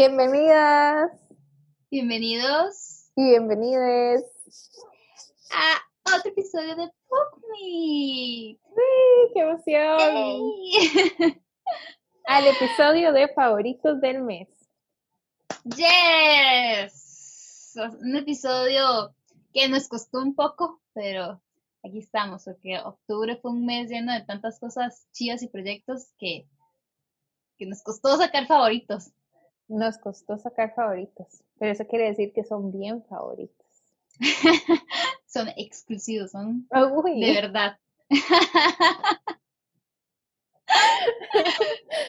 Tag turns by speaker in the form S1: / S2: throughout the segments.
S1: Bienvenidas
S2: Bienvenidos
S1: y bienvenides
S2: a otro episodio de Fuck Me.
S1: ¡Qué emoción! Al episodio de favoritos del mes.
S2: Yes. Un episodio que nos costó un poco, pero aquí estamos, porque octubre fue un mes lleno de tantas cosas chidas y proyectos que, que nos costó sacar favoritos.
S1: Nos costó sacar favoritos, pero eso quiere decir que son bien favoritos.
S2: son exclusivos, son de verdad.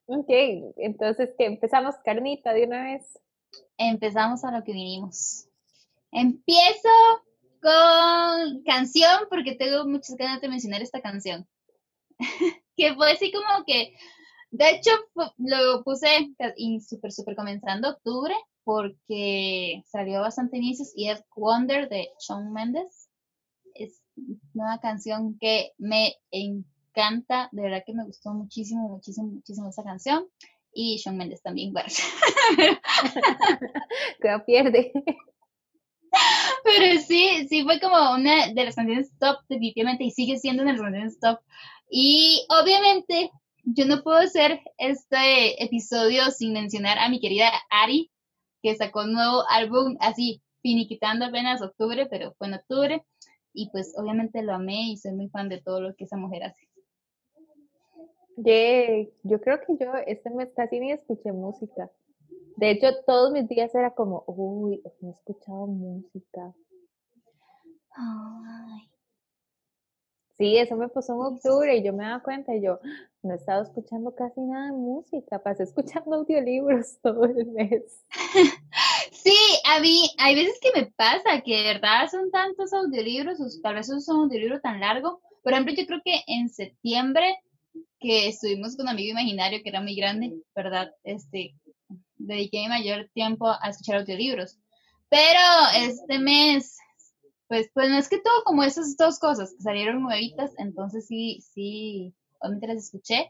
S1: ok, entonces que empezamos carnita de una vez.
S2: Empezamos a lo que vinimos. Empiezo con canción porque tengo muchas ganas de mencionar esta canción. que fue así como que, de hecho, lo puse súper, súper comenzando octubre porque salió bastante inicios y es Wonder de Shawn Mendes. Es una canción que me encanta, de verdad que me gustó muchísimo, muchísimo, muchísimo esa canción. Y Shawn Mendes también, bueno.
S1: Cuidado, pierde.
S2: Pero sí, sí fue como una de las canciones top, definitivamente, y sigue siendo una de las canciones top. Y obviamente, yo no puedo hacer este episodio sin mencionar a mi querida Ari, que sacó un nuevo álbum así, finiquitando apenas octubre, pero fue en octubre. Y pues obviamente lo amé y soy muy fan de todo lo que esa mujer hace.
S1: Yay. Yo creo que yo este mes casi ni escuché música. De hecho, todos mis días era como, uy, no he escuchado música.
S2: Ay,
S1: Sí, eso me pasó en octubre y yo me daba cuenta y yo no he estado escuchando casi nada de música, pasé escuchando audiolibros todo el mes.
S2: Sí, a mí hay veces que me pasa que de verdad son tantos audiolibros, o tal vez es un audiolibro tan largo. Por ejemplo, yo creo que en septiembre que estuvimos con un amigo imaginario que era muy grande, ¿verdad? Este, dediqué mi mayor tiempo a escuchar audiolibros. Pero este mes, pues, pues no es que todo como esas dos cosas que salieron nuevitas, entonces sí, sí, obviamente las escuché.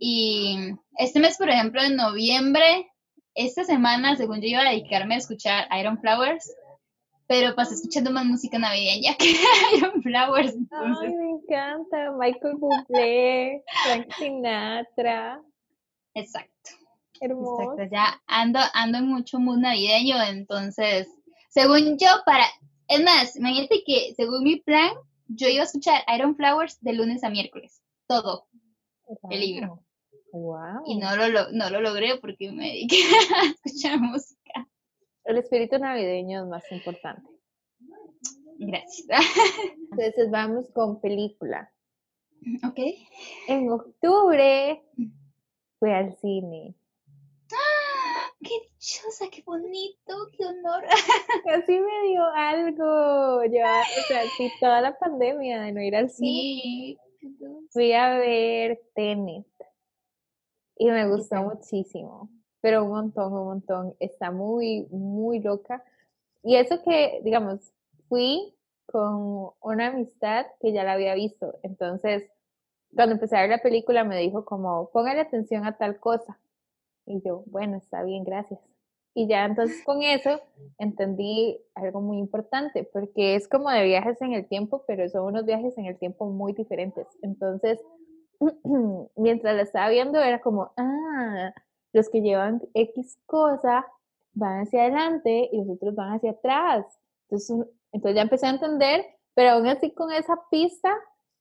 S2: Y este mes, por ejemplo, en noviembre, esta semana, según yo iba a dedicarme a escuchar Iron Flowers, pero pasé escuchando más música navideña que Iron Flowers.
S1: Ay, me encanta, Michael Bublé, Frank Sinatra,
S2: exacto,
S1: hermoso.
S2: exacto. Ya ando, ando en mucho mood navideño, entonces, según yo, para. Es más, imagínate que según mi plan, yo iba a escuchar Iron Flowers de lunes a miércoles. Todo. el libro.
S1: Wow.
S2: Y no lo, lo- no lo logré porque me dediqué a escuchar música.
S1: El espíritu navideño es más importante.
S2: Gracias.
S1: Entonces vamos con película.
S2: ok.
S1: En octubre fui al cine.
S2: ¡Ah! ¡Qué dichosa! ¡Qué bonito! ¡Qué honor!
S1: Casi me dio algo. Yo, o sea, sí, toda la pandemia de no ir al cine.
S2: Sí.
S1: Fui a ver Tenet y me gustó muchísimo, pero un montón, un montón. Está muy, muy loca. Y eso que, digamos, fui con una amistad que ya la había visto. Entonces, cuando empecé a ver la película me dijo como, póngale atención a tal cosa. Y yo, bueno, está bien, gracias. Y ya entonces con eso entendí algo muy importante, porque es como de viajes en el tiempo, pero son unos viajes en el tiempo muy diferentes. Entonces, mientras la estaba viendo, era como, ah, los que llevan X cosa van hacia adelante y los otros van hacia atrás. Entonces, entonces ya empecé a entender, pero aún así con esa pista,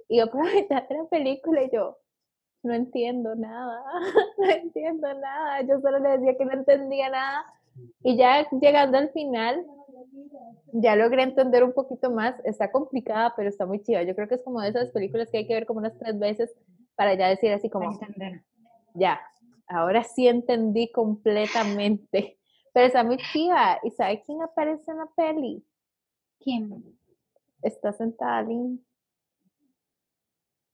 S1: iba mitad de la película y yo, no entiendo nada, no entiendo nada. Yo solo le decía que no entendía nada. Y ya llegando al final, ya logré entender un poquito más. Está complicada, pero está muy chiva. Yo creo que es como de esas películas que hay que ver como unas tres veces para ya decir así como,
S2: entender.
S1: ya, ahora sí entendí completamente. Pero está muy chiva. ¿Y sabe quién aparece en la peli?
S2: ¿Quién?
S1: Está sentada Lynn.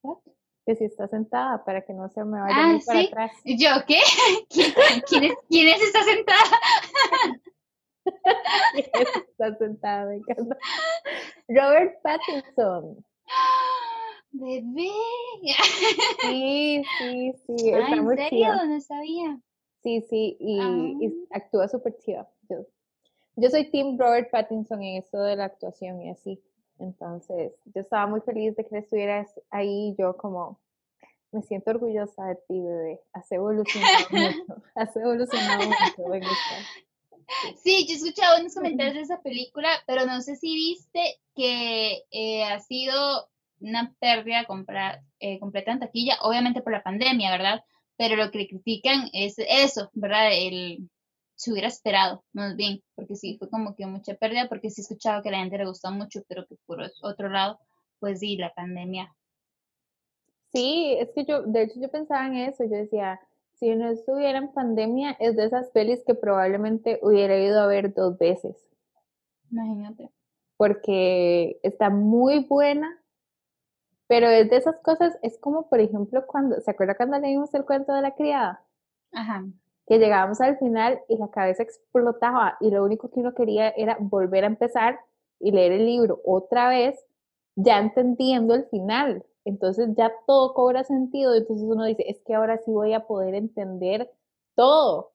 S2: What?
S1: Que si está sentada para que no se me vaya
S2: Ah,
S1: para
S2: sí.
S1: atrás.
S2: ¿Yo qué? ¿Quién, quién es, ¿Quién es esta sentada?
S1: está sentada, me encanta. Robert Pattinson.
S2: Bebé.
S1: Sí, sí, sí,
S2: Ah,
S1: está
S2: ¿En
S1: muy
S2: serio?
S1: chido.
S2: No sabía.
S1: Sí, sí, y, y
S2: Ah.
S1: actúa súper chiva. Yo, yo soy Team Robert Pattinson en esto de la actuación y así. Entonces, yo estaba muy feliz de que él estuviera ahí. Yo como, me siento orgullosa de ti, bebé. Has evolucionado mucho. Has evolucionado mucho. Me gusta.
S2: Sí, yo he escuchado unos comentarios de esa película, pero no sé si viste que eh, ha sido una pérdida compra- eh, completa en taquilla, obviamente por la pandemia, ¿verdad? Pero lo que critican es eso, ¿verdad? El se hubiera esperado, más bien, porque sí, fue como que mucha pérdida, porque sí he escuchado que a la gente le gustó mucho, pero que por otro lado, pues sí, la pandemia.
S1: Sí, es que yo, de hecho, yo pensaba en eso. Yo decía, si no estuviera en pandemia, es de esas pelis que probablemente hubiera ido a ver dos veces.
S2: Imagínate.
S1: porque está muy buena, pero es de esas cosas, es como por ejemplo cuando, ¿se acuerda cuando leímos el cuento de la criada?
S2: Ajá.
S1: Que llegábamos al final y la cabeza explotaba y lo único que uno quería era volver a empezar y leer el libro otra vez, ya entendiendo el final. Entonces ya todo cobra sentido, entonces uno dice, es que ahora sí voy a poder entender todo.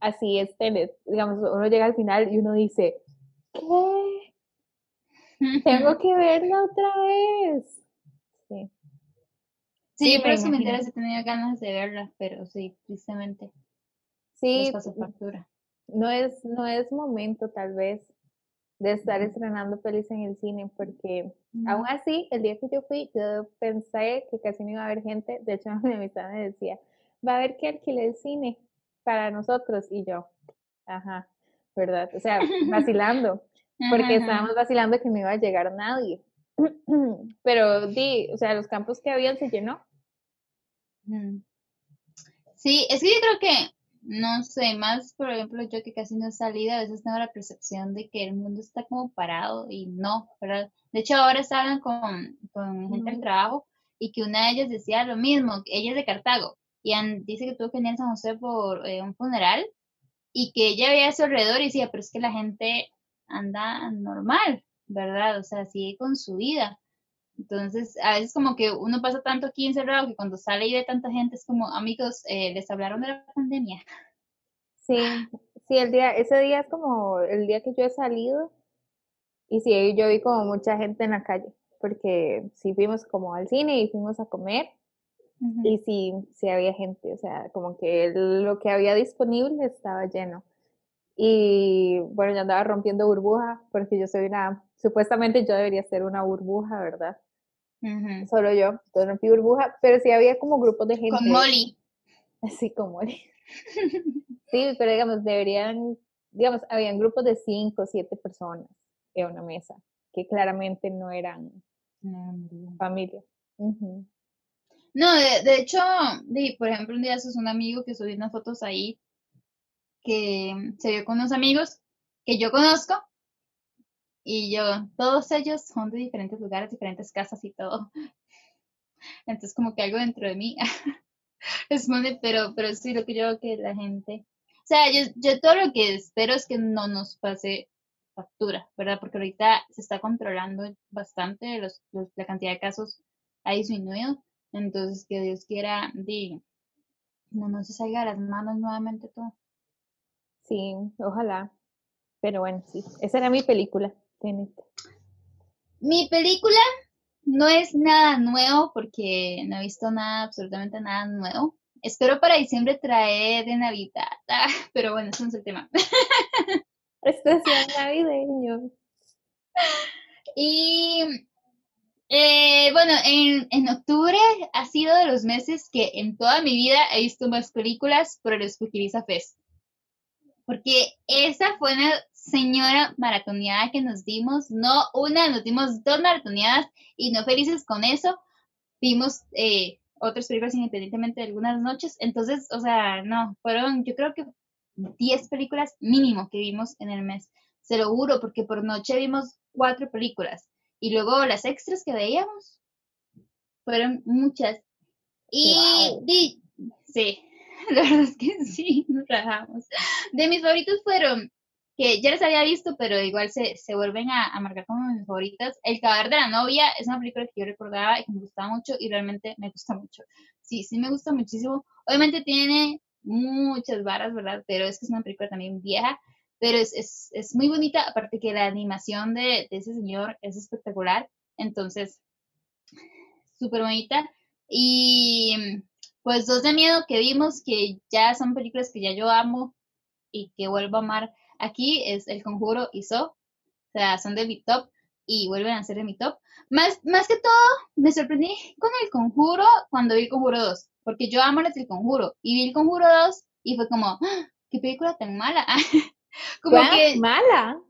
S1: Así es Tenet, digamos, uno llega al final y uno dice, ¿qué? Tengo que verla otra vez. Sí.
S2: Sí,
S1: Sí,
S2: por
S1: me
S2: los comentarios
S1: imagino.
S2: he tenido ganas de verla, pero sí, tristemente,
S1: Sí, no es, no es momento tal vez de estar estrenando pelis en el cine, porque aún
S2: No.
S1: así, el día que yo fui, yo pensé que casi no iba a haber gente. De hecho, mi amistad me decía, va a haber que alquilar el cine para nosotros. Y yo, ajá, ¿verdad? O sea, vacilando, porque estábamos vacilando que no iba a llegar nadie. Pero di, o sea, los campos que habían se llenó.
S2: Mm. Sí, es que yo creo que, no sé, más por ejemplo yo que casi no he salido, a veces tengo la percepción de que el mundo está como parado y no, ¿verdad? De hecho ahora estaban con, con gente del trabajo y que una de ellas decía lo mismo, que ella es de Cartago y an- dice que tuvo que venir a San José por eh, un funeral y que ella veía a su alrededor y decía, pero es que la gente anda normal, ¿verdad? O sea, sigue con su vida. Entonces, a veces como que uno pasa tanto aquí encerrado que cuando sale y ve tanta gente es como, amigos, eh, les hablaron de la pandemia.
S1: Sí, sí, el día, ese día es como el día que yo he salido y sí, yo vi como mucha gente en la calle, porque sí fuimos como al cine y fuimos a comer y sí, sí había gente, o sea, como que lo que había disponible estaba lleno. Y bueno, yo andaba rompiendo burbuja porque yo soy una, supuestamente yo debería ser una burbuja, ¿verdad? Solo yo, entonces rompí burbuja, pero sí había como grupos de gente.
S2: Con Molly.
S1: Así como él. Sí, pero digamos, deberían, digamos, habían grupos de cinco o siete personas en una mesa, que claramente no eran familia.
S2: No, de, de hecho, di, por ejemplo, un día sos un amigo que subió unas fotos ahí que se vio con unos amigos que yo conozco y yo, todos ellos son de diferentes lugares, diferentes casas y todo. Entonces como que algo dentro de mí es muy, pero, pero sí lo que yo veo que la gente, o sea, yo, yo todo lo que espero es que no nos pase factura, ¿verdad? Porque ahorita se está controlando bastante, los, los- la cantidad de casos ha disminuido, entonces que Dios quiera, di, no, no se salga las manos nuevamente todo.
S1: Sí, ojalá. Pero bueno, sí, esa era mi película.
S2: Mi película no es nada nuevo porque no he visto nada, absolutamente nada nuevo. Espero para diciembre traer de Navidad, ah, pero bueno, ese no es el tema.
S1: Especial navideño.
S2: Y eh, bueno, en, en octubre ha sido de los meses que en toda mi vida he visto más películas por el Spookyliza Fest. Porque esa fue una señora maratoneada que nos dimos, no una, nos dimos dos maratoneadas y no felices con eso. Vimos eh, otras películas independientemente de algunas noches. Entonces, o sea, no, fueron yo creo que 10 películas mínimo que vimos en el mes. Se lo juro, porque por noche vimos cuatro películas. Y luego las extras que veíamos fueron muchas. Y di- sí, la verdad es que sí, nos rajamos. De mis favoritos fueron, que ya les había visto, pero igual se, se vuelven a, marcar como mis favoritas. El cadáver de la novia es una película que yo recordaba y que me gustaba mucho y realmente me gusta mucho. Sí, sí me gusta muchísimo. Obviamente tiene muchas varas, ¿verdad? Pero es que es una película también vieja, pero es, es, es muy bonita, aparte que la animación de, de ese señor es espectacular, entonces, súper bonita. Y pues dos de miedo que vimos, que ya son películas que ya yo amo y que vuelvo a amar aquí, es El Conjuro y So, o sea, son de mi top y vuelven a ser de mi top. Más, más que todo, me sorprendí con El Conjuro cuando vi El Conjuro 2, porque yo amo las El Conjuro y vi El Conjuro 2 y fue como, ¡Ah! qué película tan mala.
S1: como que mala.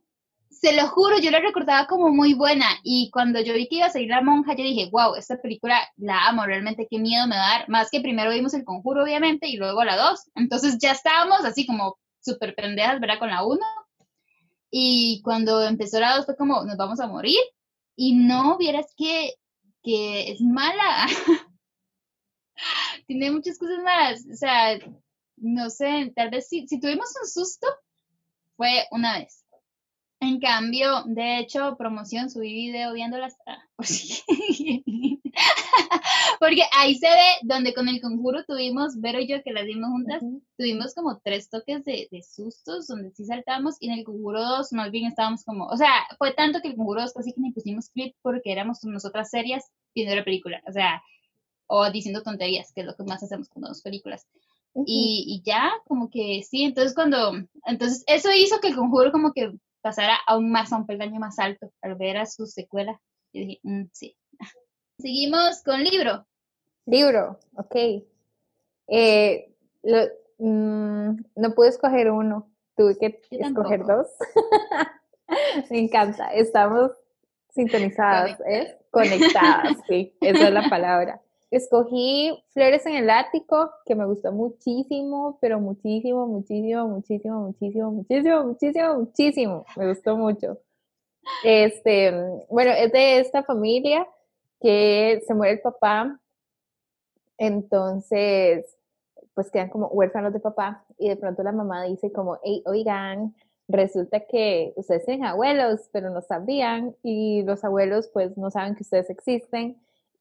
S2: Se lo juro, yo la recordaba como muy buena y cuando yo vi que iba a salir la monja, yo dije, wow, esta película la amo, realmente qué miedo me va a dar. Más que primero vimos el conjuro, obviamente, y luego la 2. Entonces ya estábamos así como súper pendejas, ¿verdad? Con la 1. Y cuando empezó la 2 fue como, nos vamos a morir. Y no, vieras que, que es mala. Tiene muchas cosas malas. O sea, no sé, tal vez si, si tuvimos un susto, fue una vez. En cambio, de hecho, promoción, subí video viéndolas. Ah, porque ahí se ve donde con el conjuro tuvimos, Vero y yo que las dimos juntas, tuvimos como tres toques de, de, sustos donde sí saltamos y en el conjuro 2 más bien estábamos como, o sea, fue tanto que el conjuro 2 casi que ni pusimos clip porque éramos nosotras serias viendo la película, o sea, o diciendo tonterías, que es lo que más hacemos con dos películas. y, y, ya, como que sí, entonces cuando, entonces eso hizo que el conjuro como que pasara aún más a un peldaño más alto al ver a su secuela. Yo dije, mm, sí. Seguimos con libro.
S1: Libro, ok. Eh, mm, no pude escoger uno, tuve que escoger dos. Me encanta, estamos sintonizadas, ¿eh? Conectadas, sí, esa es la palabra. Escogí Flores en el Ático, que me gustó muchísimo, pero muchísimo, muchísimo, muchísimo, muchísimo, muchísimo, muchísimo, muchísimo. Me gustó mucho. Este, bueno, es de esta familia que se muere el papá, entonces, pues quedan como huérfanos de papá y de pronto la mamá dice como, hey, oigan, resulta que ustedes tienen abuelos, pero no sabían y los abuelos pues no saben que ustedes existen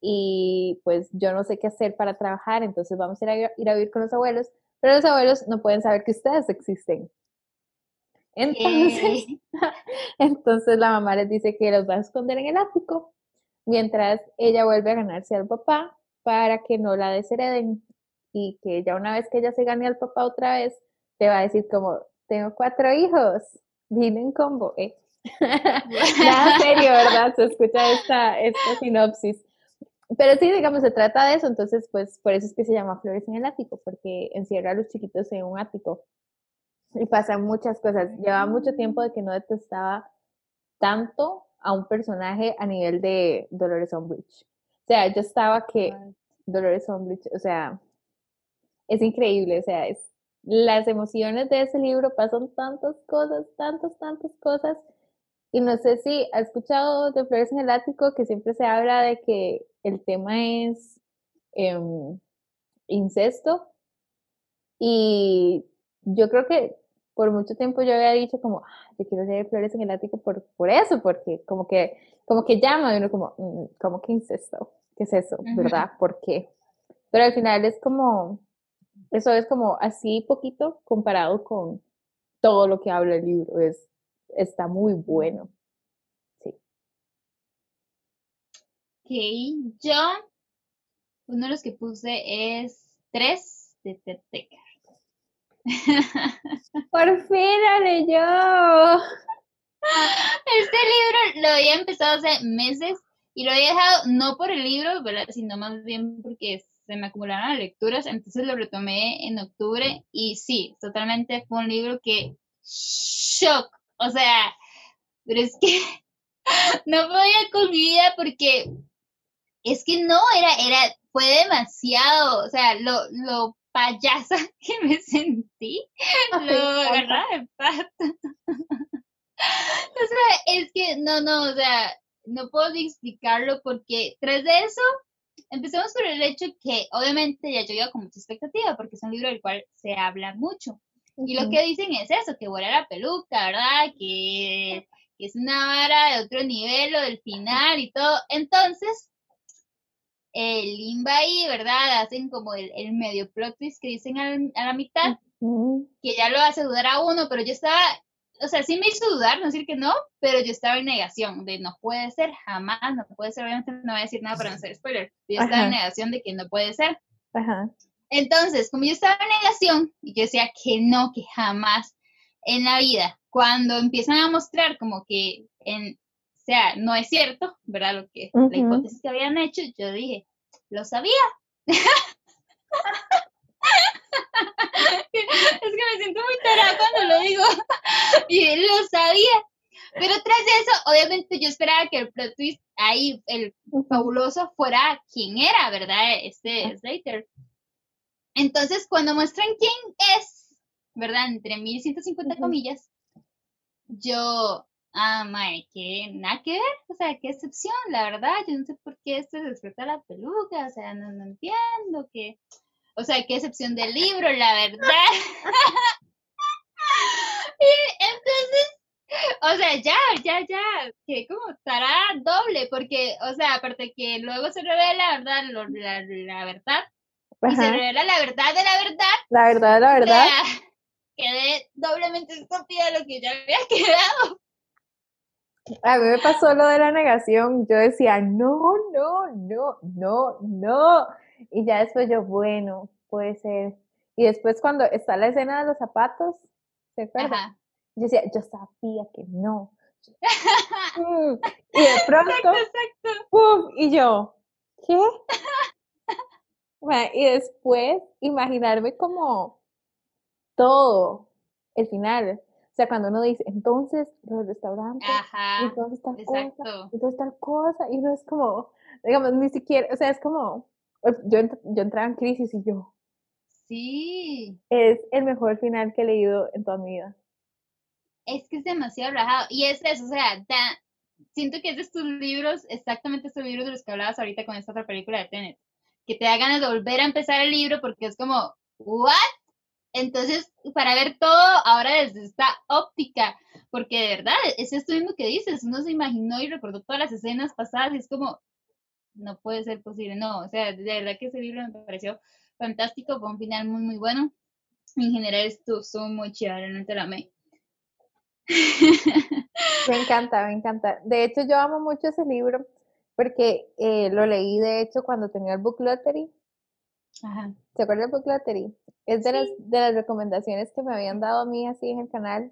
S1: y pues yo no sé qué hacer para trabajar, entonces vamos a ir a, ir a vivir con los abuelos, pero los abuelos no pueden saber que ustedes existen. Entonces, entonces la mamá les dice que los va a esconder en el ático mientras ella vuelve a ganarse al papá para que no la deshereden y que ya una vez que ella se gane al papá otra vez, te va a decir como, tengo cuatro hijos, vine en combo, ¿eh? Nada serio, ¿verdad? Se escucha esta, esta sinopsis. Pero sí, digamos, se trata de eso, entonces, pues, por eso es que se llama Flores en el Ático, porque encierra a los chiquitos en un ático. Y pasan muchas cosas. Lleva mucho tiempo de que no detestaba tanto a un personaje a nivel de Dolores Umbridge. O sea, yo estaba que Dolores Umbridge, o sea, es increíble, o sea, es, las emociones de ese libro pasan tantas cosas, tantas, tantas cosas. Y no sé si ha escuchado de Flores en el Ático que siempre se habla de que el tema es em, incesto. Y yo creo que por mucho tiempo yo había dicho como, ah, yo quiero leer Flores en el Ático por, por eso, porque como que, como que llama y uno como, mm, como que incesto? ¿Qué es eso? ¿Verdad? ¿Por qué? Pero al final es como, eso es como así poquito comparado con todo lo que habla el libro. Es, está muy bueno.
S2: Ok, yo, uno de los que puse es tres de Ted
S1: Por fin la leyó.
S2: Este libro lo había empezado hace meses y lo había dejado no por el libro, ¿verdad? sino más bien porque se me acumularon las lecturas, entonces lo retomé en octubre y sí, totalmente fue un libro que shock, o sea, pero es que no podía con mi vida porque es que no, era, era, fue demasiado, o sea, lo, lo payasa que me sentí, lo agarraba de pata. o sea, es que no, no, o sea, no puedo explicarlo porque tras de eso, empecemos por el hecho que obviamente ya yo iba con mucha expectativa porque es un libro del cual se habla mucho. Y lo que dicen es eso, que vuela la peluca, ¿verdad? Que, que es una vara de otro nivel, o del final y todo. Entonces, el limba ahí, ¿verdad? Hacen como el, el medio plot twist que dicen a la mitad, que ya lo hace dudar a uno, pero yo estaba, o sea, sí me hizo dudar, no decir que no, pero yo estaba en negación de no puede ser, jamás, no puede ser, obviamente no voy a decir nada para no hacer spoiler, yo estaba en negación de que no puede ser. Ajá. Entonces, como yo estaba en negación y yo decía que no, que jamás en la vida, cuando empiezan a mostrar como que en, sea, no es cierto, ¿verdad? Lo que, la hipótesis que habían hecho, yo dije, lo sabía. es que me siento muy tarada cuando lo digo. y lo sabía. Pero tras eso, obviamente yo esperaba que el plot twist ahí, el fabuloso, fuera quien era, ¿verdad? Este Slater. Entonces, cuando muestran quién es, ¿verdad? Entre 1150 comillas, yo, ah, mae, que nada que ver, o sea, qué excepción, la verdad, yo no sé por qué esto se la peluca, o sea, no, no entiendo, que, o sea, qué excepción del libro, la verdad. y entonces, o sea, ya, ya, ya, que como estará doble, porque, o sea, aparte que luego se revela, ¿verdad? la, la verdad, y se revela la verdad de la verdad.
S1: La verdad de la verdad.
S2: quedé doblemente estúpida de lo que ya había quedado.
S1: A mí me pasó lo de la negación. Yo decía, no, no, no, no, no. Y ya después yo, bueno, puede ser. Y después cuando está la escena de los zapatos, ¿se acuerdan? Yo decía, yo sabía que no. Mm. y de pronto, exacto, y yo, ¿qué? y después imaginarme como todo, el final. O sea, cuando uno dice, entonces los restaurantes, entonces tal cosa, entonces tal cosa, y uno es como, digamos, ni siquiera, o sea, es como, yo, yo entraba en crisis y yo.
S2: Sí.
S1: Es el mejor final que he leído en toda mi vida.
S2: Es que es demasiado rajado. Y es eso, o sea, siento que es de estos libros, exactamente estos libros de los que hablabas ahorita con esta otra película de Tenet que te da ganas de volver a empezar el libro porque es como, ¿what? Entonces, para ver todo ahora desde esta óptica, porque de verdad, es esto mismo que dices, uno se imaginó y recordó todas las escenas pasadas y es como, no puede ser posible, no, o sea, de verdad que ese libro me pareció fantástico, fue un final muy, muy bueno. En general estuvo, muy chido, realmente la amé.
S1: Me encanta, me encanta. De hecho, yo amo mucho ese libro porque eh, lo leí de hecho cuando tenía el Book Lottery. Ajá. ¿Se acuerda del Book Lottery? Es de, las, de las recomendaciones que me habían dado a mí así en el canal.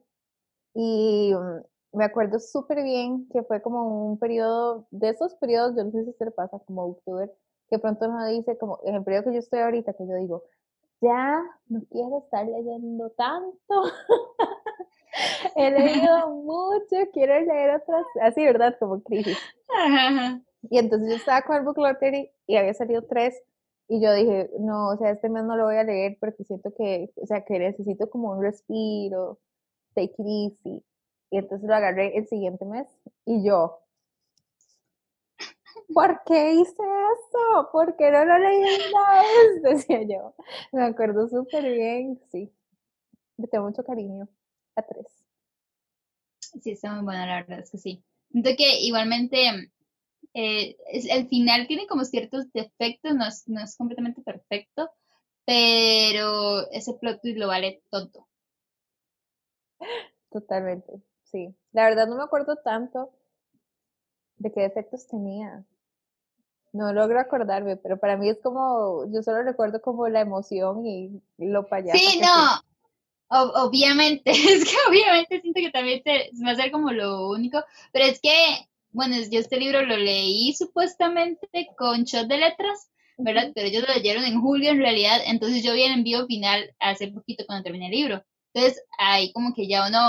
S1: Y mm, me acuerdo súper bien que fue como un periodo, de esos periodos, yo no sé si le pasa como booktuber, que pronto uno dice, como en el periodo que yo estoy ahorita, que yo digo, ya no quiero estar leyendo tanto. He leído mucho, quiero leer otras, así, ¿verdad? Como crisis. Ajá. Y entonces yo estaba con el Book Lottery y había salido tres y yo dije, no, o sea, este mes no lo voy a leer porque siento que, o sea, que necesito como un respiro, take it easy. Y entonces lo agarré el siguiente mes y yo, ¿por qué hice eso? ¿Por qué no lo leí una vez? Decía yo. Me acuerdo súper bien, sí. Le tengo mucho cariño a tres.
S2: Sí, está muy buena, la verdad es que sí. Siento que igualmente eh, el final tiene como ciertos defectos, no es, no es completamente perfecto, pero ese plot twist lo vale todo.
S1: Totalmente, sí. La verdad no me acuerdo tanto de qué defectos tenía. No logro acordarme, pero para mí es como, yo solo recuerdo como la emoción y lo payaso.
S2: Sí, no, obviamente, es que obviamente siento que también se, va a ser como lo único, pero es que bueno, yo este libro lo leí supuestamente con shot de letras, ¿verdad? Pero ellos lo leyeron en julio en realidad, entonces yo vi el envío final hace poquito cuando terminé el libro. Entonces ahí como que ya uno,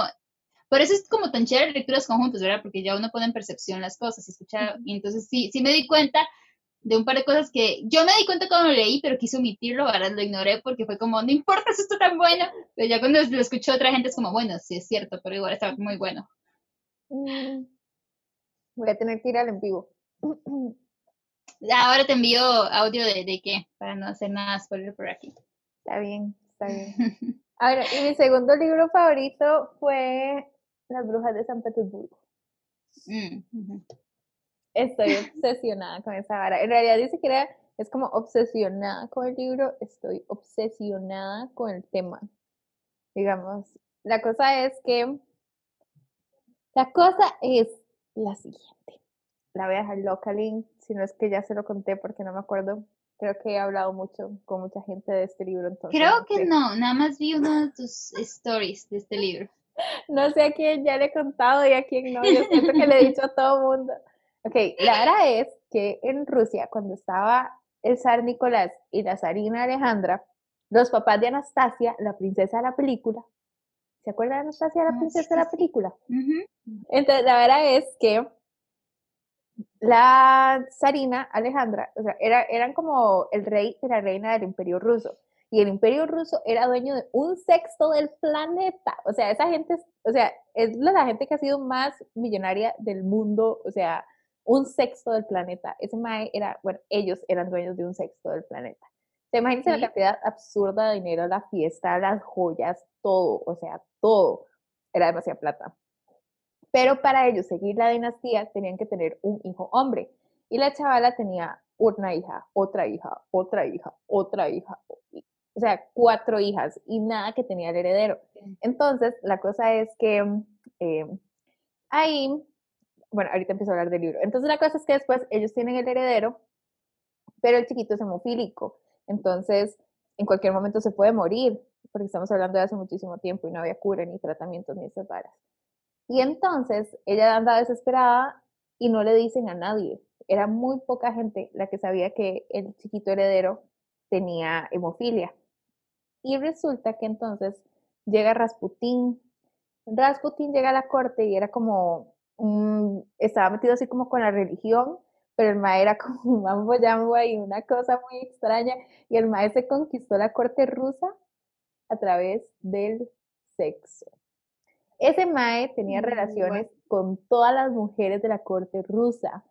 S2: por eso es como tan chévere lecturas conjuntas, ¿verdad? Porque ya uno pone en percepción las cosas, escucha, y entonces sí, sí me di cuenta de un par de cosas que yo me di cuenta cuando lo leí, pero quise omitirlo, ¿verdad? Lo ignoré porque fue como, no importa si esto tan bueno, pero ya cuando lo escuchó otra gente es como, bueno, sí es cierto, pero igual está muy bueno.
S1: Mm. Voy a tener que ir al en vivo.
S2: Ahora te envío audio de, de qué, para no hacer nada spoiler por aquí.
S1: Está bien, está bien. Ahora, y mi segundo libro favorito fue Las Brujas de San Petersburgo. Mm, Estoy obsesionada con esa vara. En realidad dice que era es como obsesionada con el libro, estoy obsesionada con el tema. Digamos, la cosa es que, la cosa es la siguiente. La voy a dejar locally, si no es que ya se lo conté porque no me acuerdo. Creo que he hablado mucho con mucha gente de este libro. Entonces
S2: Creo que no, nada más vi uno de tus stories de este libro.
S1: No sé a quién ya le he contado y a quién no. Yo siento que le he dicho a todo mundo. Ok, la verdad es que en Rusia, cuando estaba el zar Nicolás y la zarina Alejandra, los papás de Anastasia, la princesa de la película, ¿se acuerdan de Anastasia, la
S2: Ah,
S1: princesa de la película? Entonces, la verdad es que la zarina Alejandra, o sea, era, eran como el rey y la reina del imperio ruso. Y el imperio ruso era dueño de un sexto del planeta. O sea, esa gente, es- o sea, es la la gente que ha sido más millonaria del mundo. O sea, un sexto del planeta. Ese mae era, bueno, ellos eran dueños de un sexto del planeta. ¿Se imagínense
S2: Sí.
S1: la cantidad absurda de dinero, la fiesta, las joyas, todo, o sea, todo. Era demasiada plata. Pero para ellos seguir la dinastía tenían que tener un hijo hombre. Y la chavala tenía una hija, otra hija, otra hija, otra hija. O sea, cuatro hijas y nada que tenía el heredero. Entonces, la cosa es que eh, ahí, bueno, ahorita empiezo a hablar del libro. Entonces, la cosa es que después ellos tienen el heredero, pero el chiquito es hemofílico. Entonces, en cualquier momento se puede morir, porque estamos hablando de hace muchísimo tiempo y no había cura, ni tratamientos, ni esas varas. Y entonces ella anda desesperada y no le dicen a nadie. Era muy poca gente la que sabía que el chiquito heredero tenía hemofilia. Y resulta que entonces llega Rasputín. Rasputín llega a la corte y era como, estaba metido así como con la religión, pero el mae era como un mambo jambo y una cosa muy extraña. Y el mae se conquistó la corte rusa a través del sexo. Ese Mae tenía
S2: Mm,
S1: relaciones con todas las mujeres de la corte rusa,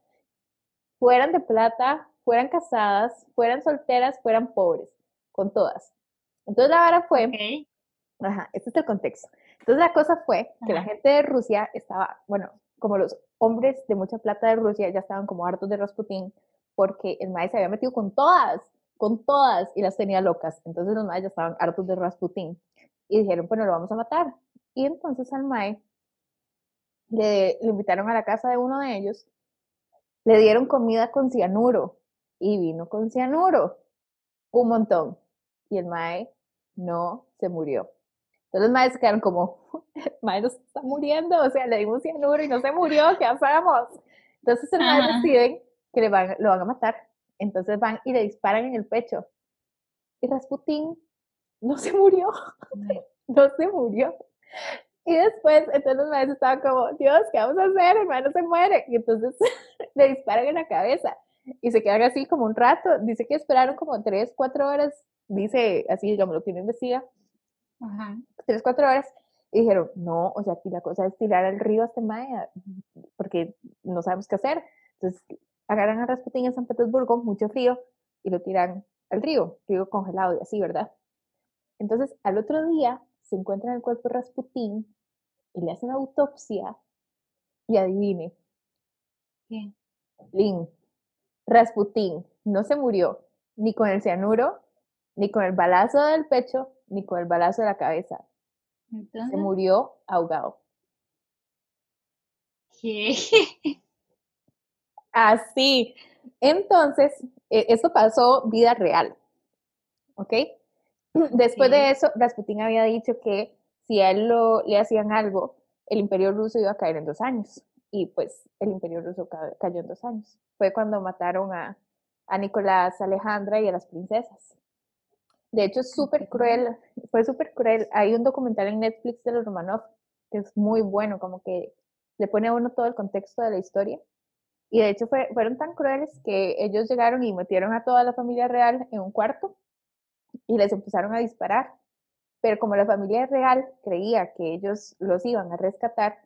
S1: fueran de plata, fueran casadas, fueran solteras, fueran pobres, con todas. Entonces la vara fue, ajá, este es el contexto. Entonces la cosa fue que la gente de Rusia estaba, bueno, como los hombres de mucha plata de Rusia ya estaban como hartos de Rasputín, porque el Mae se había metido con todas, con todas, y las tenía locas. Entonces los Maes ya estaban hartos de Rasputín. Y dijeron, bueno, lo vamos a matar. Y entonces al Mae le, le invitaron a la casa de uno de ellos, le dieron comida con cianuro y vino con cianuro, un montón. Y el Mae no se murió. Entonces los Maes se quedaron como, Mae no se está muriendo, o sea, le dimos cianuro y no se murió, ¿qué hacemos? Entonces el Mae
S2: Ajá.
S1: deciden que le van, lo van a matar. Entonces van y le disparan en el pecho. Y Rasputín no se murió no se murió. Y después, entonces los maestros estaban como, Dios, ¿qué vamos a hacer? El mae no se muere. Y entonces le disparan en la cabeza y se quedan así como un rato. Dice que esperaron como tres, cuatro horas. Dice así, digamos, lo que uno investiga,
S2: Ajá.
S1: tres, cuatro horas. Y dijeron, no, o sea, aquí la cosa es tirar al río a este mae, porque no sabemos qué hacer. Entonces agarran a Rasputín en San Petersburgo, mucho frío, y lo tiran al río, río congelado y así, ¿verdad? Entonces, al otro día se encuentra el cuerpo de Rasputín y le hacen autopsia y adivine,
S2: ¿Qué?
S1: Lin, Rasputín no se murió ni con el cianuro, ni con el balazo del pecho, ni con el balazo de la cabeza. Se
S2: Entonces,
S1: murió ahogado.
S2: ¿qué?
S1: Así. Entonces, e- eso pasó vida real. ¿Ok? Después de eso, Rasputín había dicho que si a él lo, le hacían algo, el imperio ruso iba a caer en dos años. Y pues el imperio ruso ca- cayó en dos años. Fue cuando mataron a, a Nicolás, Alejandra y a las princesas. De hecho, es súper cruel, fue súper cruel. Hay un documental en Netflix de los Romanov que es muy bueno, como que le pone a uno todo el contexto de la historia. Y de hecho fue- fueron tan crueles que ellos llegaron y metieron a toda la familia real en un cuarto y les empezaron a disparar. Pero como la familia real creía que ellos los iban a rescatar,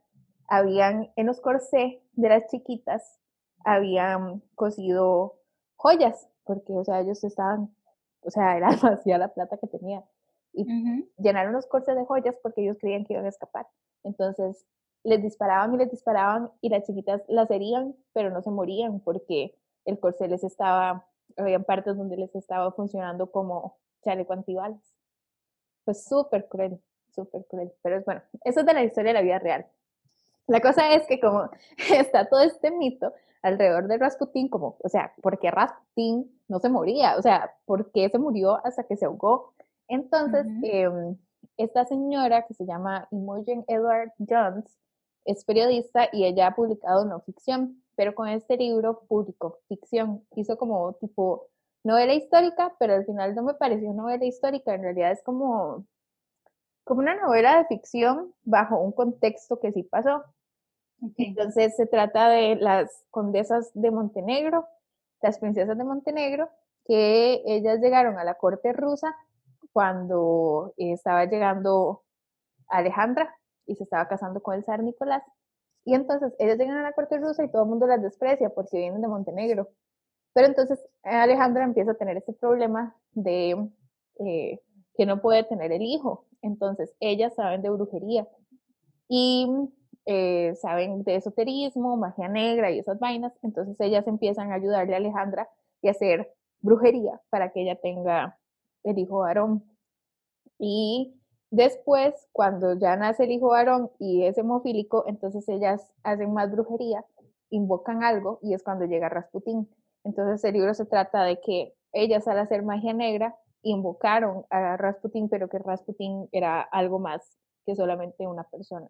S1: habían en los corsés de las chiquitas, habían cosido joyas, porque, o sea, ellos estaban, o sea, era demasiada la plata que tenían. Y llenaron los corsés de joyas porque ellos creían que iban a escapar. Entonces, les disparaban y les disparaban y las chiquitas las herían, pero no se morían porque el corsé les estaba había partes donde les estaba funcionando como chaleco antibalas. Pues súper cruel, súper cruel. Pero es bueno, eso es de la historia de la vida real. La cosa es que como está todo este mito alrededor de Rasputín, como, o sea, ¿por qué Rasputín no se moría? O sea, ¿por qué se murió hasta que se ahogó? Entonces, em, esta señora que se llama Imogen Edward Jones es periodista y ella ha publicado no ficción, pero con este libro publicó ficción. Hizo como tipo novela histórica, pero al final no me pareció novela histórica, en realidad es como, como una novela de ficción bajo un contexto que sí pasó. Entonces se trata de las condesas de Montenegro, las princesas de Montenegro, que ellas llegaron a la corte rusa cuando estaba llegando Alejandra y se estaba casando con el zar Nicolás. Y entonces ellas llegan a la corte rusa y todo el mundo las desprecia porque vienen de Montenegro. Pero entonces Alejandra empieza a tener este problema de eh, que no puede tener el hijo. Entonces ellas saben de brujería y eh, saben de esoterismo, magia negra y esas vainas. Entonces ellas empiezan a ayudarle a Alejandra y hacer brujería para que ella tenga el hijo varón. Y después, cuando ya nace el hijo varón y es hemofílico, entonces ellas hacen más brujería, invocan algo y es cuando llega Rasputín. Entonces el libro se trata de que ellas al hacer magia negra invocaron a Rasputín, pero que Rasputín era algo más que solamente una persona.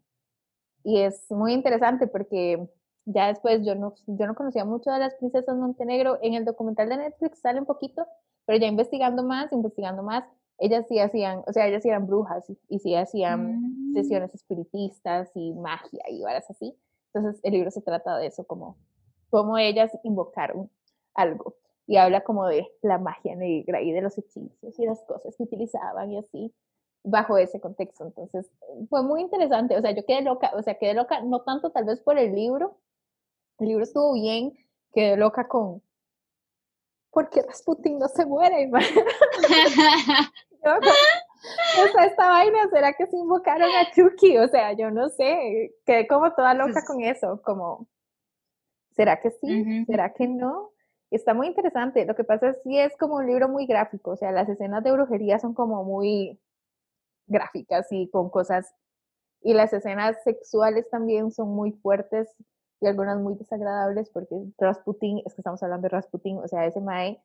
S1: Y es muy interesante porque ya después yo no, yo no conocía mucho de las princesas Montenegro. En el documental de Netflix sale un poquito, pero ya investigando más, investigando más, ellas sí hacían, o sea, ellas sí eran brujas y, sí hacían mm. sesiones espiritistas y magia y varas así. Entonces el libro se trata de eso, como cómo ellas invocaron algo y habla como de la magia negra y de los hechizos y las cosas que utilizaban y así bajo ese contexto. Entonces fue muy interesante, o sea, yo quedé loca, o sea, quedé loca no tanto tal vez por el libro, el libro estuvo bien, quedé loca con ¿por qué Rasputin no se muere? o sea, esta vaina, ¿será que se invocaron a Chucky? O sea, yo no sé, quedé como toda loca pues con eso, como, ¿será que sí? ¿Será que no? Está muy interesante. Lo que pasa es que es como un libro muy gráfico, o sea, las escenas de brujería son como muy gráficas y con cosas, y las escenas sexuales también son muy fuertes y algunas muy desagradables porque Rasputin, es que estamos hablando de Rasputin, o sea, ese Mae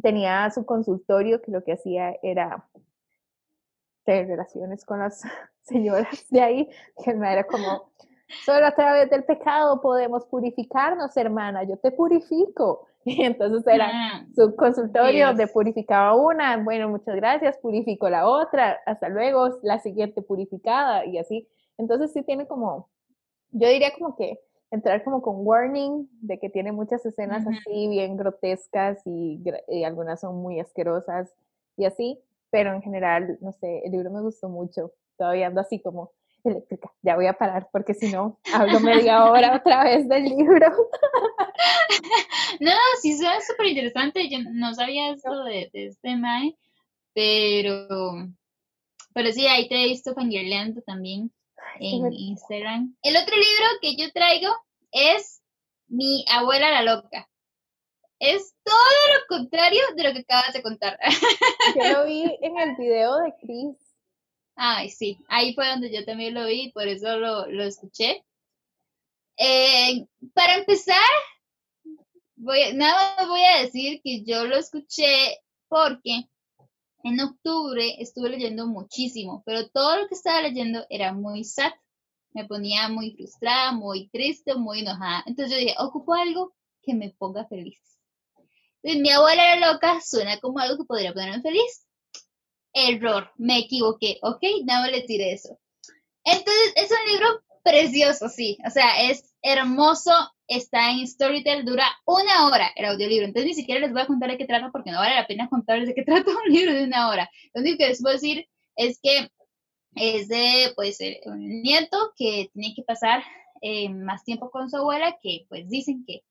S1: tenía su consultorio que lo que hacía era tener relaciones con las señoras de ahí, que el Mae era como, solo a través del pecado podemos purificarnos, hermana, yo te purifico. Y entonces era ah, su consultorio donde purificaba una, bueno, muchas gracias, purificó la otra, hasta luego, la siguiente purificada y así. Entonces sí tiene como yo diría como que entrar como con warning de que tiene muchas escenas así bien grotescas y, algunas son muy asquerosas y así, pero en general, no sé, el libro me gustó mucho, todavía ando así como eléctrica, ya voy a parar porque si no, hablo media hora otra vez del libro.
S2: no, sí suena súper interesante, yo no sabía esto de, este Mae, pero, pero sí, ahí te he visto fangirleando también en Instagram. El otro libro que yo traigo es Mi abuela la loca. Es todo lo contrario de lo que acabas de contar.
S1: Yo lo vi en el video de Chris.
S2: Ay, sí, ahí fue donde yo también lo vi, por eso lo, escuché. Eh, para empezar, nada más voy a decir que yo lo escuché porque en octubre estuve leyendo muchísimo, pero todo lo que estaba leyendo era muy sad. Me ponía muy frustrada, muy triste, muy enojada. Entonces yo dije, ocupo algo que me ponga feliz. Mi abuela era loca suena como algo que podría ponerme feliz. Error, me equivoqué. Ok, no le tiré eso. Entonces es un libro precioso, sí. O sea, es hermoso, está en Storytel, dura una hora el audiolibro. Entonces ni siquiera les voy a contar de qué trata porque no vale la pena contarles de qué trata un libro de una hora. Lo único que les puedo decir es que es de pues un nieto que tiene que pasar eh, más tiempo con su abuela, que pues dicen que,